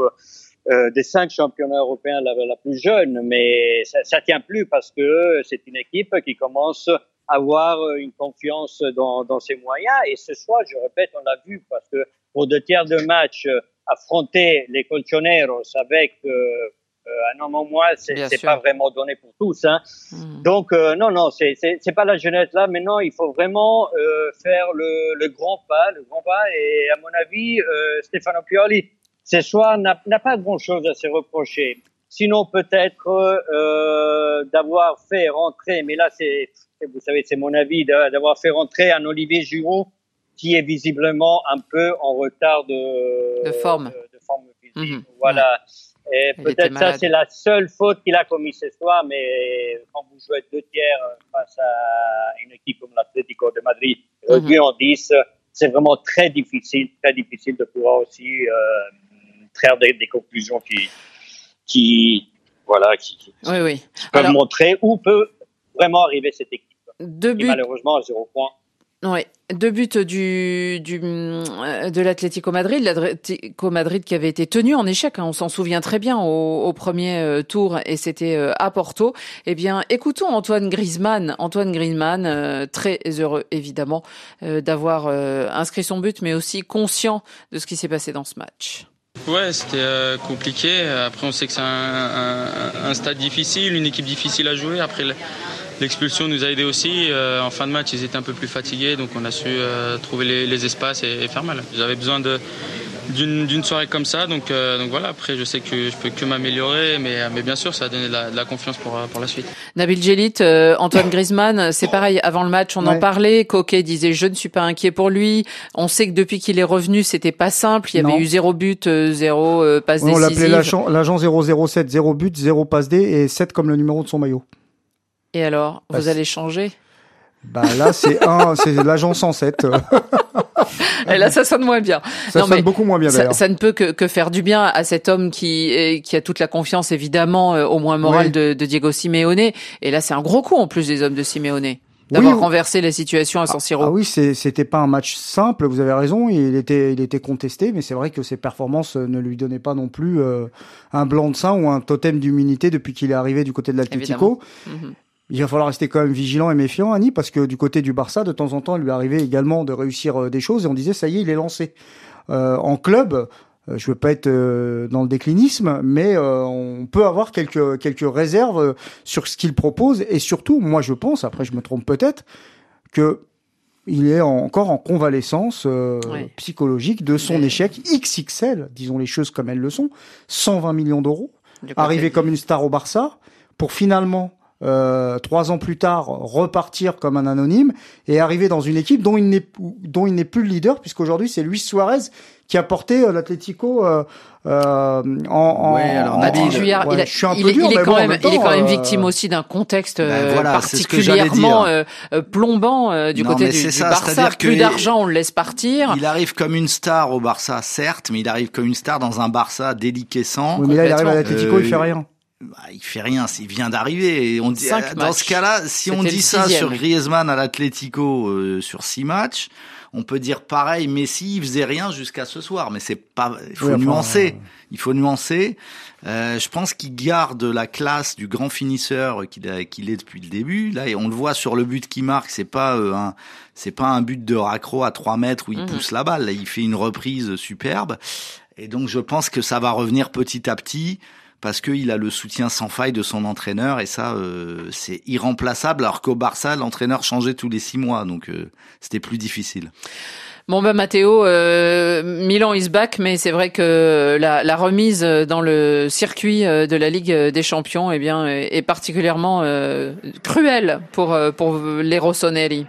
Speaker 8: euh, des cinq championnats européens la, plus jeune, mais ça, ça tient plus parce que c'est une équipe qui commence à avoir une confiance dans, dans ses moyens. Et ce soir, je répète, on l'a vu parce que pour deux tiers de match, affronter les Colchoneros avec euh, un homme en moins, c'est pas vraiment donné pour tous. Hein. Hmm. Donc euh, non, non, c'est c'est pas la jeunesse là. Maintenant, il faut vraiment euh, faire le, le, grand pas, le grand pas. Et à mon avis, euh, Stefano Pioli, ce soir, n'a pas grand chose à se reprocher. Sinon, peut-être euh, d'avoir fait rentrer, mais là, c'est, vous savez, c'est mon avis, d'avoir fait rentrer un Olivier Giroud qui est visiblement un peu en retard de,
Speaker 2: de forme.
Speaker 8: De, forme physique. Mhm. Voilà. Et peut-être ça, c'est la seule faute qu'il a commise ce soir, mais quand vous jouez deux tiers face à une équipe comme l'Atlético de Madrid, mm en 10, c'est vraiment très difficile, très difficile de pouvoir aussi euh, faire des, des, conclusions qui, qui, voilà, qui, qui oui, oui. peuvent montrer où peut vraiment arriver cette équipe. Deux buts. malheureusement, à zéro point.
Speaker 2: Oui, deux buts du, du euh, de l'Atlético Madrid, l'Atlético Madrid qui avait été tenu en échec, hein, on s'en souvient très bien au, premier euh, tour et c'était euh, à Porto. Eh bien, écoutons Antoine Griezmann, Antoine Griezmann, très heureux évidemment d'avoir inscrit son but, mais aussi conscient de ce qui s'est passé dans ce match.
Speaker 9: Ouais, c'était compliqué. Après, on sait que c'est un, un, stade difficile, une équipe difficile à jouer. Après, L'expulsion nous a aidé aussi. Euh, en fin de match, ils étaient un peu plus fatigués, donc on a su euh, trouver les, espaces et, faire mal. J'avais besoin d'une soirée comme ça. Donc, euh, donc voilà, après, je sais que je peux que m'améliorer, mais, mais bien sûr, ça a donné de la, confiance pour, pour la suite.
Speaker 2: Nabil Djelit, Antoine Griezmann, c'est pareil, avant le match, on en parlait. Coquet disait je ne suis pas inquiet pour lui. On sait que depuis qu'il est revenu, c'était pas simple. Il y avait eu zéro but, zéro passe décisive. On l'appelait
Speaker 3: l'agent 007, zéro but, zéro passe D et 7 comme le numéro de son maillot.
Speaker 2: Et alors, bah, vous allez changer?
Speaker 3: Bah là, c'est un, c'est l'agent 107.
Speaker 2: Et là, ça sonne moins bien.
Speaker 3: Ça sonne beaucoup moins bien
Speaker 2: d'ailleurs. Ça, ne peut que, que, faire du bien à cet homme qui, qui a toute la confiance, évidemment, euh, au moins morale de, de, Diego Simeone. Et là, c'est un gros coup en plus des hommes de Simeone d'avoir renversé la situation à San Siro.
Speaker 3: Ah, ah oui, c'était pas un match simple. Vous avez raison. Il était, il était contesté, mais c'est vrai que ses performances ne lui donnaient pas non plus euh, un blanc de sein ou un totem d'immunité depuis qu'il est arrivé du côté de l'Atlético. Il va falloir rester quand même vigilant et méfiant, Annie, parce que du côté du Barça, de temps en temps, il lui arrivait également de réussir des choses et on disait ça y est, il est lancé. en club, je veux pas être dans le déclinisme, mais on peut avoir quelques quelques réserves sur ce qu'il propose et surtout, moi je pense, après je me trompe peut-être, que il est encore en convalescence euh, psychologique de son échec XXL, disons les choses comme elles le sont, 120 millions d'euros, arrivé comme une star au Barça, pour finalement euh, trois ans plus tard repartir comme un anonyme et arriver dans une équipe dont il n'est dont il n'est plus le leader puisqu'aujourd'hui c'est Luis Suarez qui a porté euh, l'Atlético euh, euh, en, en,
Speaker 2: ouais, alors, Nadine, Juillard, il, a, je suis un peu dur, est quand même, temps, il est quand même victime aussi d'un contexte ben voilà, particulièrement plombant du non, côté du, ça, du Barça. Plus d'argent, on le laisse partir.
Speaker 4: Il arrive comme une star au Barça, certes, mais il arrive comme une star dans un Barça déliquescent.
Speaker 3: Oui, mais là, il arrive à l'Atlético, il fait rien.
Speaker 4: Bah, il fait rien, il vient d'arriver. On dit, dans ce cas-là, si on dit ça sur Griezmann à l'Atlético euh, sur six matchs, on peut dire pareil. Messi, il faisait rien jusqu'à ce soir, mais c'est pas. Il faut nuancer. Il faut nuancer. Euh, je pense qu'il garde la classe du grand finisseur qu'il qu'il est depuis le début. Là, on le voit sur le but qu'il marque. C'est pas euh, un, c'est pas un but de raccro à 3 mètres où il mhm. pousse la balle. Là, il fait une reprise superbe. Et donc, je pense que ça va revenir petit à petit parce qu'il a le soutien sans faille de son entraîneur et ça euh, c'est irremplaçable alors qu'au Barça l'entraîneur changeait tous les six mois donc euh, c'était plus difficile.
Speaker 2: Bon ben Matteo, euh, Milan is back, mais c'est vrai que la, la, remise dans le circuit de la Ligue des Champions, eh bien, est particulièrement cruelle pour pour les Rossoneri.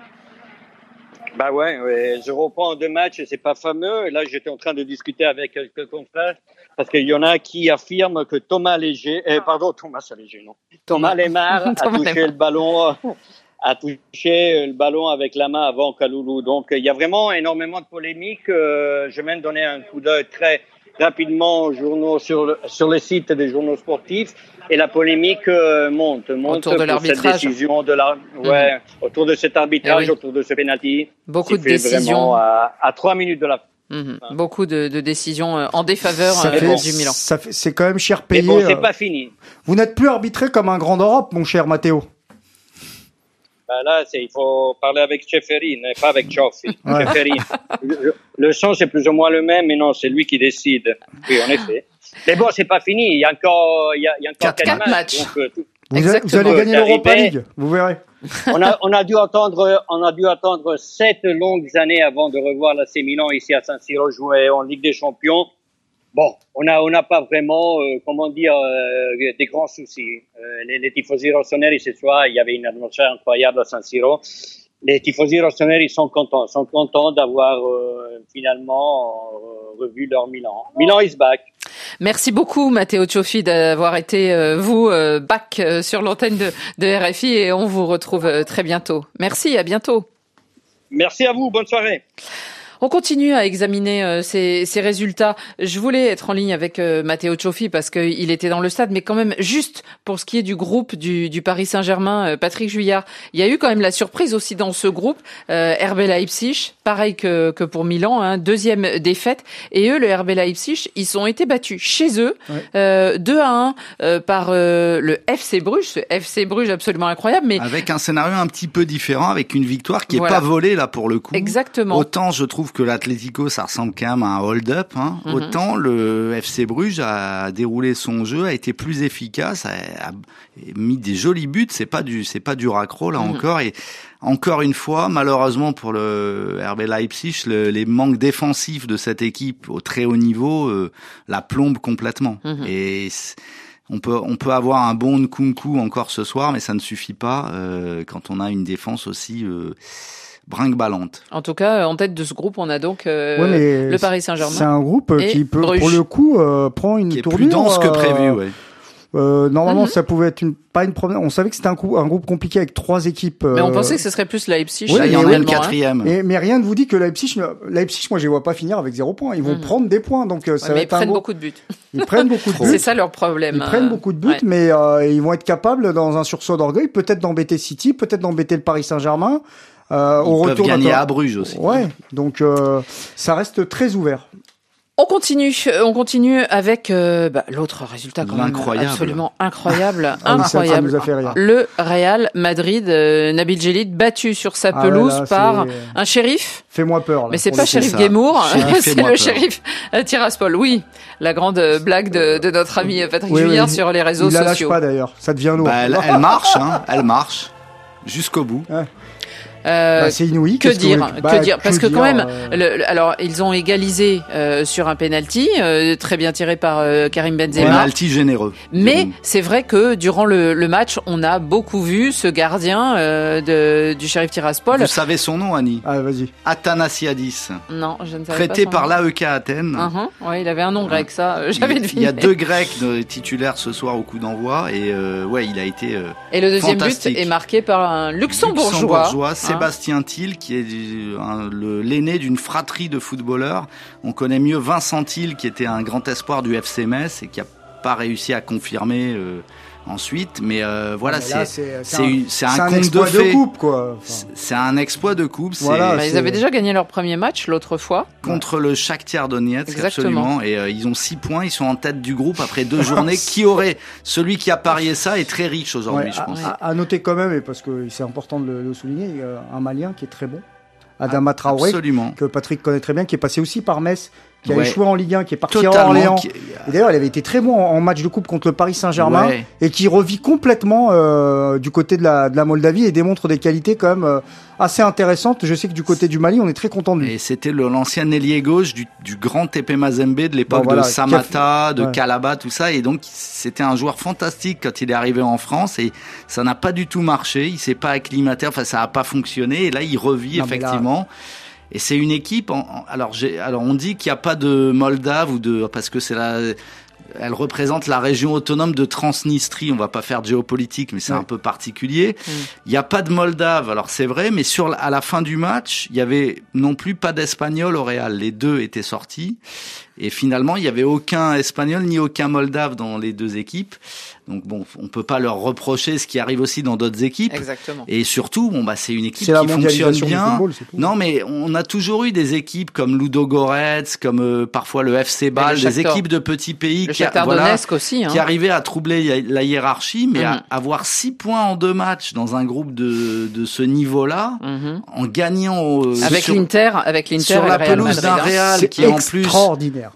Speaker 8: Bah ouais, ouais, je reprends deux matchs c'est pas fameux. Et là, j'étais en train de discuter avec quelques confrères parce qu'il y en a qui affirment que Thomas Léger, eh, pardon, Thomas Léger, non, Thomas, Lemar a touché le ballon, a touché le ballon avec la main avant Kaloulou. Donc, il y a vraiment énormément de polémiques. Euh, je vais même donner un coup d'œil très rapidement aux journaux sur le, sur le site des journaux sportifs et la polémique euh, monte, monte
Speaker 2: autour de l'arbitrage.
Speaker 8: décision de la, mhm. ouais, autour de cet arbitrage, eh autour de ce penalty.
Speaker 2: Beaucoup de décisions
Speaker 8: à, à trois minutes de la
Speaker 2: Mmh. Beaucoup de, de, décisions euh, en défaveur ça euh, du Milan.
Speaker 3: Ça fait, c'est quand même cher payé.
Speaker 8: Mais bon, c'est pas fini.
Speaker 3: Vous n'êtes plus arbitré comme un grand d'Europe, mon cher Matteo.
Speaker 8: Bah là, c'est, il faut parler avec Cheferin, pas avec Cioffi. Ouais. Le, le son, c'est plus ou moins le même, mais non, c'est lui qui décide. Oui, en effet. Mais bon, c'est pas fini. Il y a encore, il y a, il y a encore quatre, matchs. Donc,
Speaker 3: euh, vous, vous, allez gagner l'Europa League. Vous verrez.
Speaker 8: on a, on a dû attendre, on a dû attendre sept longues années avant de revoir la C Milan ici à San Siro jouer en Ligue des Champions. Bon, on a, on n'a pas vraiment, euh, comment dire, euh, des grands soucis. Euh, les, les tifosi rossoneri ce soir, il y avait une atmosphère incroyable à San Siro. Les tifosi rossoneri sont contents, sont contents d'avoir finalement revu leur Milan. Milan is back.
Speaker 2: Merci beaucoup Matteo Cioffi d'avoir été vous back sur l'antenne de, de RFI et on vous retrouve très bientôt. Merci, à bientôt.
Speaker 8: Merci à vous, bonne soirée.
Speaker 2: On continue à examiner euh, ces, ces, résultats. Je voulais être en ligne avec euh, Matteo Cioffi parce qu'il était dans le stade, mais quand même juste pour ce qui est du groupe du, du Paris Saint-Germain, euh, Patrick Juillard, il y a eu quand même la surprise aussi dans ce groupe. Euh, RB Leipzig, pareil que, que pour Milan, hein, deuxième défaite. Et eux, le RB Leipzig, ils ont été battus chez eux, ouais. 2 à 1 par le FC Bruges, ce FC Bruges absolument incroyable. Mais
Speaker 4: avec un scénario un petit peu différent, avec une victoire qui est pas volée là pour le coup.
Speaker 2: Exactement.
Speaker 4: Autant je trouve que l'Atlético, ça ressemble quand même à un hold-up. Hein. Mhm. Autant le FC Bruges a déroulé son jeu, a été plus efficace, a, mis des jolis buts. C'est pas du, c'est pas du raccro là mhm. encore. Et encore une fois, malheureusement pour le RB Leipzig, le, les manques défensifs de cette équipe au très haut niveau euh, la plombent complètement. Mhm. Et on peut on peut avoir un bon Nkunku encore ce soir, mais ça ne suffit pas euh, quand on a une défense aussi euh, brinque-ballante.
Speaker 2: En tout cas, en tête de ce groupe, on a donc euh, le Paris Saint-Germain.
Speaker 3: C'est un groupe qui peut, pour le coup, euh, prend une
Speaker 4: qui est
Speaker 3: tournure
Speaker 4: plus dense que prévu. Ouais.
Speaker 3: Euh, normalement, mm-hmm. ça pouvait être une, pas une première. On savait que c'était un, un, groupe compliqué avec trois équipes.
Speaker 2: Mais on pensait que ce serait plus Leipzig.
Speaker 4: Oui, il y en a une quatrième.
Speaker 3: Hein. mais rien ne vous dit que Leipzig, Leipzig, moi, je les vois pas finir avec zéro point. Ils vont mm. prendre des points, donc ça
Speaker 2: ouais,
Speaker 3: va
Speaker 2: ils prennent beaucoup de buts.
Speaker 3: Ils prennent beaucoup de buts.
Speaker 2: C'est ça leur problème.
Speaker 3: Ils prennent beaucoup de buts, ouais. mais euh, ils vont être capables, dans un sursaut d'orgueil, peut-être d'embêter City, peut-être d'embêter le Paris Saint-Germain.
Speaker 4: Euh, Ils au peuvent retour gagner à Bruges aussi.
Speaker 3: Ouais, donc euh, ça reste très ouvert.
Speaker 2: On continue, on continue avec euh, bah, l'autre résultat quand même absolument incroyable, ah incroyable. Le Real Madrid, euh, Nabil Djellit battu sur sa ah pelouse par un shérif.
Speaker 3: Fais-moi peur.
Speaker 2: Mais c'est pas shérif Guémour, c'est le shérif euh, Tiraspol. Oui, la grande blague de, de notre ami Patrick Julien sur les réseaux sociaux. Il la lâche
Speaker 3: pas d'ailleurs, ça devient lourd.
Speaker 4: Bah, elle, elle, marche, hein, elle marche jusqu'au bout.
Speaker 3: Euh, bah, c'est inouï.
Speaker 2: Que dire Que bah, dire? Parce que, quand même, euh, alors ils ont égalisé euh, sur un penalty euh, très bien tiré par Karim Benzema.
Speaker 4: Penalty généreux.
Speaker 2: Mais c'est vrai que durant le, le, match, on a beaucoup vu ce gardien de, du shérif Tiraspol.
Speaker 4: Vous savez son nom, Annie?
Speaker 3: Ah, vas-y.
Speaker 4: Athanasiadis.
Speaker 2: Non, je ne savais
Speaker 4: Prêté par l'AEK Athènes.
Speaker 2: Uh Ouais, il avait un nom grec, ça. J'avais deviné.
Speaker 4: Il y a deux Grecs titulaires ce soir au coup d'envoi et ouais, il a été.
Speaker 2: et le deuxième but est marqué par un luxembourgeois.
Speaker 4: luxembourgeois Sébastien Thiel, qui est l'aîné d'une fratrie de footballeurs. On connaît mieux Vincent Thiel, qui était un grand espoir du FC Metz et qui a pas réussi à confirmer euh, ensuite. Mais euh, voilà, c'est c'est un, un, conte de, de
Speaker 3: coupe, quoi.
Speaker 4: C'est un exploit de coupe.
Speaker 2: Voilà, bah, ils avaient déjà gagné leur premier match l'autre fois
Speaker 4: contre le Shakhtar Donetsk, absolument. Et euh, ils ont six points, ils sont en tête du groupe après deux journées. qui aurait celui qui a parié ça est très riche aujourd'hui, je pense.
Speaker 3: À, noter quand même, et parce que c'est important de le, souligner, un Malien qui est très bon. Adama Traoré, que Patrick connaît très bien, qui est passé aussi par Metz qui a échoué en Ligue 1, qui est parti à Orléans. d'ailleurs, il avait été très bon en match de coupe contre le Paris Saint-Germain et qui revit complètement euh, du côté de la, de la Moldavie et démontre des qualités quand même euh, assez intéressantes. Je sais que du côté du Mali, on est très content de lui.
Speaker 4: Et c'était l'ancien ailier gauche du, du grand TP Mazembe de l'époque de Samata, de Calaba, tout ça. Et donc, c'était un joueur fantastique quand il est arrivé en France et ça n'a pas du tout marché. Il s'est pas acclimaté, enfin, ça n'a pas fonctionné. Et là, il revit effectivement. Et c'est une équipe. alors, alors, on dit qu'il n'y a pas de Moldave ou de parce que c'est la elle représente la région autonome de Transnistrie. On va pas faire de géopolitique, mais c'est un peu particulier. Mm. Il n'y a pas de Moldave, alors c'est vrai, mais sur à la fin du match, il y avait non plus pas d'Espagnol au Real. Les deux étaient sortis. Et finalement, il n'y avait aucun Espagnol ni aucun Moldave dans les deux équipes. Donc bon, on peut pas leur reprocher ce qui arrive aussi dans d'autres équipes.
Speaker 2: Exactement.
Speaker 4: Et surtout, bon bah c'est une équipe qui fonctionne bien. non mais on a toujours eu des équipes comme Ludo Goretz, comme euh, parfois le FC Bâle, des équipes de petits pays
Speaker 2: qui, voilà, aussi, hein.
Speaker 4: qui arrivaient à troubler la hiérarchie, mais à avoir six points en deux matchs dans un groupe de, de ce niveau-là, mhm. en gagnant
Speaker 2: euh, avec l'Inter, avec l'Inter
Speaker 4: sur la pelouse d'un hein. Real qui est en plus
Speaker 3: extraordinaire,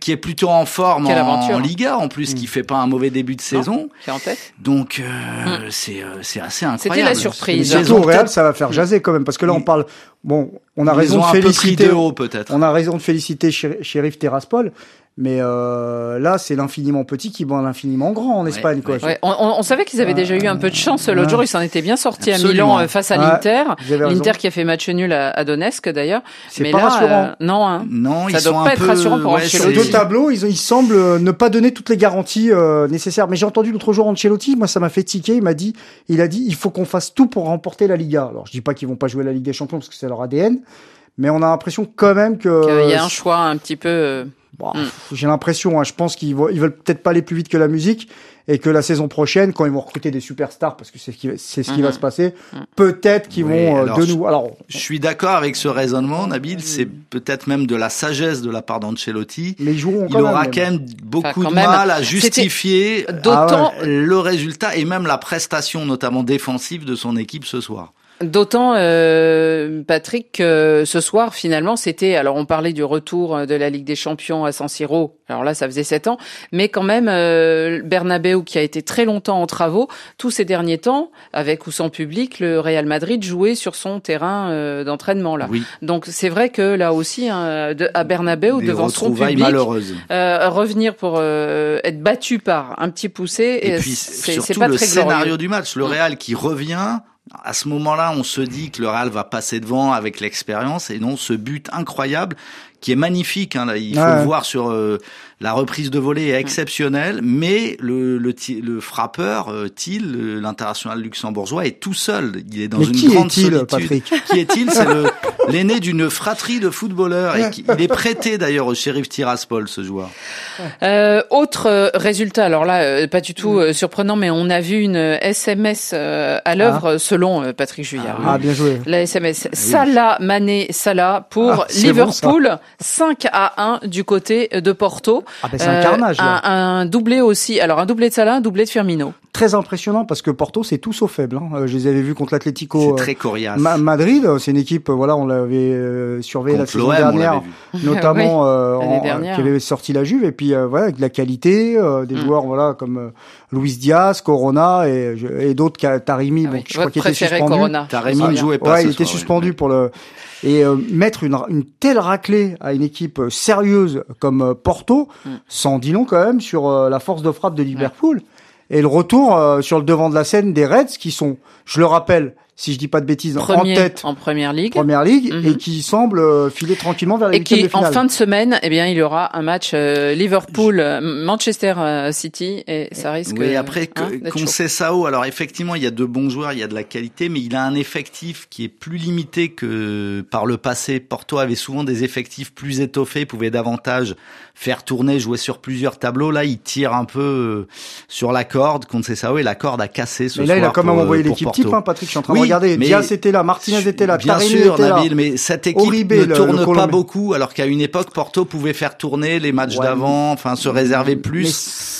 Speaker 4: qui est plutôt en forme en, Liga en plus, qui mm. fait pas un mauvais début de saison.
Speaker 2: Qui est en tête.
Speaker 4: Donc euh, hmm. c'est euh, c'est assez incroyable.
Speaker 2: C'était la surprise.
Speaker 3: Surtout au Real, ça va faire jaser quand même parce que là on parle bon, on a raison de féliciter
Speaker 4: peut-être.
Speaker 3: On a raison de féliciter Sheriff Terraspol, mais euh, là, c'est l'infiniment petit qui bat l'infiniment grand en Espagne. Quoi.
Speaker 2: On, savait qu'ils avaient déjà eu un peu de chance. L'autre jour, ils s'en étaient bien sortis à Milan euh, face à l'Inter. L'Inter qui a fait match nul à, Donetsk d'ailleurs.
Speaker 3: C'est pas rassurant.
Speaker 2: Euh, non, hein.
Speaker 4: non,
Speaker 2: ça
Speaker 4: ils doit
Speaker 2: pas être rassurant pour
Speaker 3: Ancelotti. Sur deux tableaux, ils, ils semblent ne pas donner toutes les garanties nécessaires. Mais j'ai entendu l'autre jour Ancelotti, moi ça m'a fait tiquer. Il m'a dit, il a dit, il faut qu'on fasse tout pour remporter la Liga. Alors je dis pas qu'ils vont pas jouer la Ligue des Champions parce que c'est leur ADN, mais on a l'impression quand même que
Speaker 2: qu'il y a un choix un petit peu
Speaker 3: Mm. J'ai l'impression, hein, je pense qu'ils ils veulent peut-être pas aller plus vite que la musique et que la saison prochaine, quand ils vont recruter des superstars, parce que c'est ce qui, c'est ce qui va mm-hmm. se passer, mm. peut-être qu'ils vont euh, de nous. Alors,
Speaker 4: je suis d'accord avec ce raisonnement, Nabil. C'est peut-être même de la sagesse de la part d'Ancelotti.
Speaker 3: Mais ils joueront
Speaker 4: il aura quand même beaucoup de mal à justifier d'autant le résultat et même la prestation, notamment défensive, de son équipe ce soir.
Speaker 2: D'autant, euh, Patrick, que ce soir, finalement, c'était... Alors, on parlait du retour de la Ligue des Champions à San Siro. Alors là, ça faisait sept ans. Mais quand même, euh, Bernabeu, qui a été très longtemps en travaux, tous ces derniers temps, avec ou sans public, le Real Madrid jouait sur son terrain euh, d'entraînement. là. Donc, c'est vrai que là aussi, hein, à Bernabeu, devant son public, euh, revenir pour euh, être battu par un petit poussé,
Speaker 4: et puis, c'est pas le scénario du match. Le. Real qui revient à ce moment-là, on se dit que le Real va passer devant avec l'expérience et non ce but incroyable qui est magnifique. Hein, là, il faut le voir sur euh, la reprise de volée est exceptionnelle, mais le, le, le frappeur euh, Thiel, l'international luxembourgeois, est tout seul. Il est dans une
Speaker 3: qui
Speaker 4: grande
Speaker 3: est
Speaker 4: solitude.
Speaker 3: Patrick?
Speaker 4: Qui est-il? C'est le l'aîné d'une fratrie de footballeurs. Et il est prêté d'ailleurs au shérif Tiraspol, ce joueur.
Speaker 2: Euh, autre euh, résultat, alors là, euh, pas du tout surprenant, mais on a vu une SMS à l'œuvre ah. selon Patrick Juillard.
Speaker 3: Ah, bien joué.
Speaker 2: La SMS. Salah, Mané, Salah pour ah, Liverpool, 5 à 1 du côté de Porto.
Speaker 3: Ah, ben c'est un carnage.
Speaker 2: Un, un, doublé aussi. Alors un doublé de Salah, un doublé de Firmino
Speaker 3: très impressionnant parce que Porto c'est tout sauf faible. Hein. Euh, je les avais vus contre l'Atlético.
Speaker 4: C'est très coriace.
Speaker 3: Madrid, c'est une équipe, voilà, on l'avait euh, surveillé la saison dernière, notamment euh, qui avait sorti la Juve et puis voilà avec de la qualité, des mm. joueurs voilà comme Luis Diaz, Corona et, et d'autres Tarimi,
Speaker 2: ah je crois qu'il était suspendu. Corona.
Speaker 4: Tarimi ne jouait pas.
Speaker 3: Ouais, il était suspendu pour le et mettre une, une, telle raclée à une équipe sérieuse comme Porto, mm. sans dit long quand même sur la force de frappe de Liverpool et le retour euh, sur le devant de la scène des Reds qui sont, je le rappelle, si je dis pas de bêtises, en tête
Speaker 2: en première ligue,
Speaker 3: première ligue, et mhm. qui semble euh, filer tranquillement vers la
Speaker 2: et qui en fin de semaine, eh bien, il y aura un match euh, Liverpool Manchester City et ça risque.
Speaker 4: Oui, après hein, Conceição, alors effectivement, il y a de bons joueurs, il y a de la qualité, mais il a un effectif qui est plus limité que par le passé. Porto avait souvent des effectifs plus étoffés, pouvait davantage faire tourner, jouer sur plusieurs tableaux. Là, il tire un peu euh, sur la corde contre Cessao et la corde a cassé ce
Speaker 3: mais
Speaker 4: là,
Speaker 3: il a quand même envoyé l'équipe type, hein, Patrick. Je suis en train de regarder. Mais Diaz était là, Martinez était là, bien sûr, Nabil,
Speaker 4: mais cette équipe ne tourne pas beaucoup, alors qu'à une époque, Porto pouvait faire tourner les matchs d'avant, enfin se réserver plus.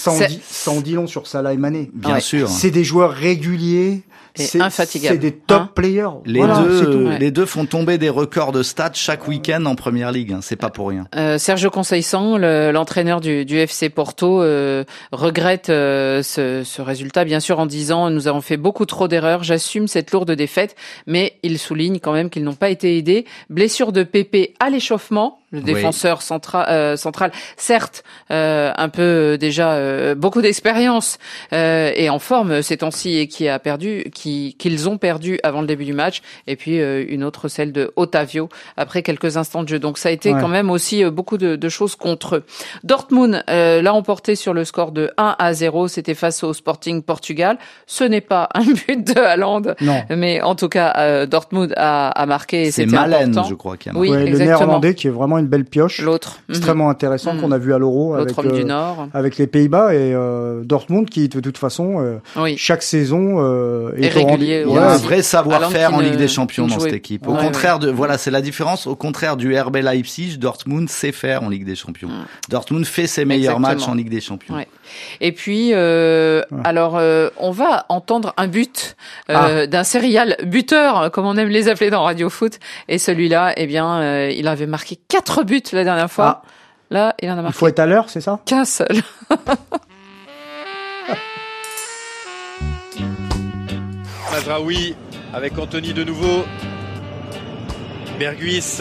Speaker 3: Mais sans, dit long sur Salah et Mané.
Speaker 4: Bien sûr.
Speaker 3: C'est des joueurs réguliers
Speaker 2: c'est infatigable.
Speaker 3: C'est des top hein players.
Speaker 4: Les deux, les deux font tomber des records de stats chaque week-end en première ligue. Hein. C'est pas pour rien.
Speaker 2: Euh, Sergio Conceição, l'entraîneur du, du, FC Porto, euh, regrette euh, ce, ce, résultat, bien sûr, en disant nous avons fait beaucoup trop d'erreurs. J'assume cette lourde défaite, mais il souligne quand même qu'ils n'ont pas été aidés. Blessure de Pépé à l'échauffement le défenseur central, euh, central, certes, euh, un peu euh, déjà beaucoup d'expérience et en forme ces temps-ci et qui a perdu, qui qu'ils ont perdu avant le début du match, et puis une autre celle de Otavio après quelques instants de jeu. Donc ça a été quand même aussi beaucoup de, de, choses contre eux. Dortmund l'a emporté sur le score de 1 à 0. C'était face au Sporting Portugal. Ce n'est pas un but de Haaland, mais en tout cas Dortmund a, a marqué.
Speaker 4: C'est Malen, je crois, qui a
Speaker 2: marqué.
Speaker 3: Oui, le néerlandais qui est vraiment une belle pioche.
Speaker 2: L'autre.
Speaker 3: Extrêmement mhm. intéressant qu'on a vu à l'Euro avec,
Speaker 2: du euh, Nord.
Speaker 3: avec les Pays-Bas et euh, Dortmund qui, de toute façon, euh, chaque saison est,
Speaker 2: régulier.
Speaker 4: Il y a un vrai savoir-faire en Ligue des Champions dans cette équipe. Au contraire de, voilà, c'est la différence. Au contraire du RB Leipzig, Dortmund sait faire en Ligue des Champions. Dortmund fait ses meilleurs matchs en Ligue des Champions.
Speaker 2: Et puis, alors, on va entendre un but ah. d'un serial buteur, comme on aime les appeler dans Radio Foot. Et celui-là, eh bien, il avait marqué quatre buts la dernière fois. Ah. Là, il en a marqué.
Speaker 3: Il faut être à l'heure, c'est ça?
Speaker 2: Qu'un seul.
Speaker 10: Mazraoui avec Anthony de nouveau. Berguis,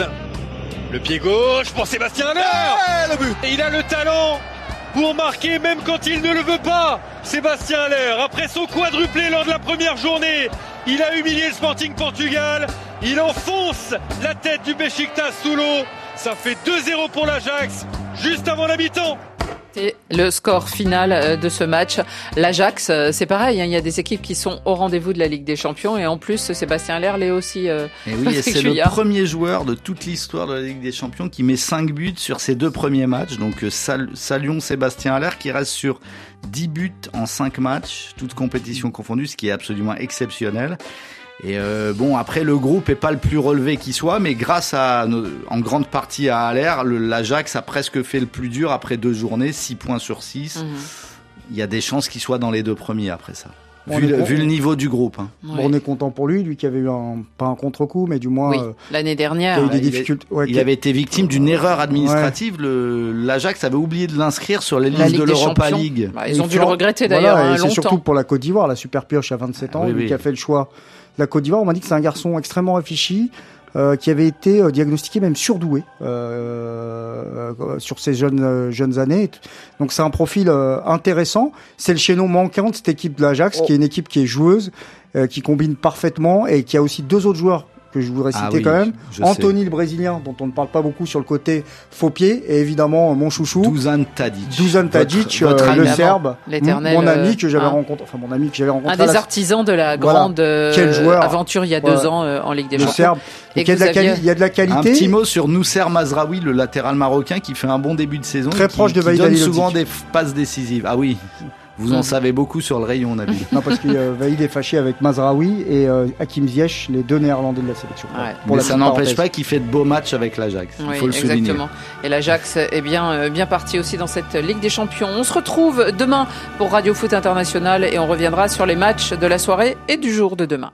Speaker 10: le pied gauche pour Sébastien Aller. Et il a le talent pour marquer même quand il ne le veut pas. Sébastien Aller, après son quadruplé lors de la première journée, il a humilié le Sporting Portugal. Il enfonce la tête du Besiktas sous l'eau. Ça fait 2-0 pour l'Ajax, juste avant la mi-temps.
Speaker 2: Le score final euh, de ce match. L'Ajax, euh, c'est pareil, hein, il y a des équipes qui sont au rendez-vous de la Ligue des Champions et en plus Sébastien Lerle est aussi.
Speaker 4: Euh, et oui, c'est le premier joueur de toute l'histoire de la Ligue des Champions qui met 5 buts sur ses deux premiers matchs. Donc saluons Sébastien Aller qui reste sur 10 buts en 5 matchs, toutes compétitions confondues, ce qui est absolument exceptionnel. Et euh, bon, après le groupe est pas le plus relevé qui soit, mais grâce à, en grande partie à Aller, l'Ajax a presque fait le plus dur après deux journées, 6 points sur 6. Mhm. Il y a des chances qu'il soit dans les deux premiers après ça. vu, le, niveau du groupe. Hein.
Speaker 3: on est content pour lui, lui qui avait eu un, pas un contre-coup, mais du moins
Speaker 2: euh, l'année dernière.
Speaker 3: Il, des difficultés.
Speaker 4: il avait été victime d'une erreur administrative. L'Ajax avait oublié de l'inscrire sur les listes de l'Europa League.
Speaker 2: Bah, ils ont dû le regretter d'ailleurs. Voilà,
Speaker 3: hein, c'est surtout pour la Côte d'Ivoire, la super pioche à 27 ans, lui qui a fait le choix la Côte d'Ivoire. On m'a dit que c'est un garçon extrêmement réfléchi. Euh, qui avait été euh, diagnostiqué même surdoué euh, sur ses jeunes jeunes années. Donc c'est un profil intéressant. C'est le chaînon manquant de cette équipe de l'Ajax, qui est une équipe qui est joueuse, qui combine parfaitement et qui a aussi deux autres joueurs que je voudrais ah citer quand même. Anthony le Brésilien, dont on ne parle pas beaucoup sur le côté faux pied, et évidemment mon chouchou.
Speaker 4: Dusan Tadic.
Speaker 3: Dusan Tadic, euh, le Serbe, mon ami que j'avais rencontré, enfin mon ami que j'avais rencontré.
Speaker 2: Un des artisans de la grande aventure il y a deux ans en Ligue des Champions.
Speaker 3: Serbe. il, y a de la il y a de la qualité. Un
Speaker 4: petit mot sur Nousser Mazraoui, le latéral marocain, qui fait un bon début de saison.
Speaker 3: Très proche de
Speaker 4: Qui donne souvent des passes décisives. Ah oui. Vous en savez beaucoup sur le rayon, Nabil.
Speaker 3: non, parce que euh, Vaïd est fâché avec Mazraoui et euh, Hakim Ziyech, les deux néerlandais de la sélection.
Speaker 4: Ouais. ça n'empêche pas qu'il fait de beaux matchs avec l'Ajax. Il faut le exactement. souligner.
Speaker 2: Et l'Ajax est bien, euh, bien parti aussi dans cette Ligue des Champions. On se retrouve demain pour Radio Foot International et on reviendra sur les matchs de la soirée et du jour de demain.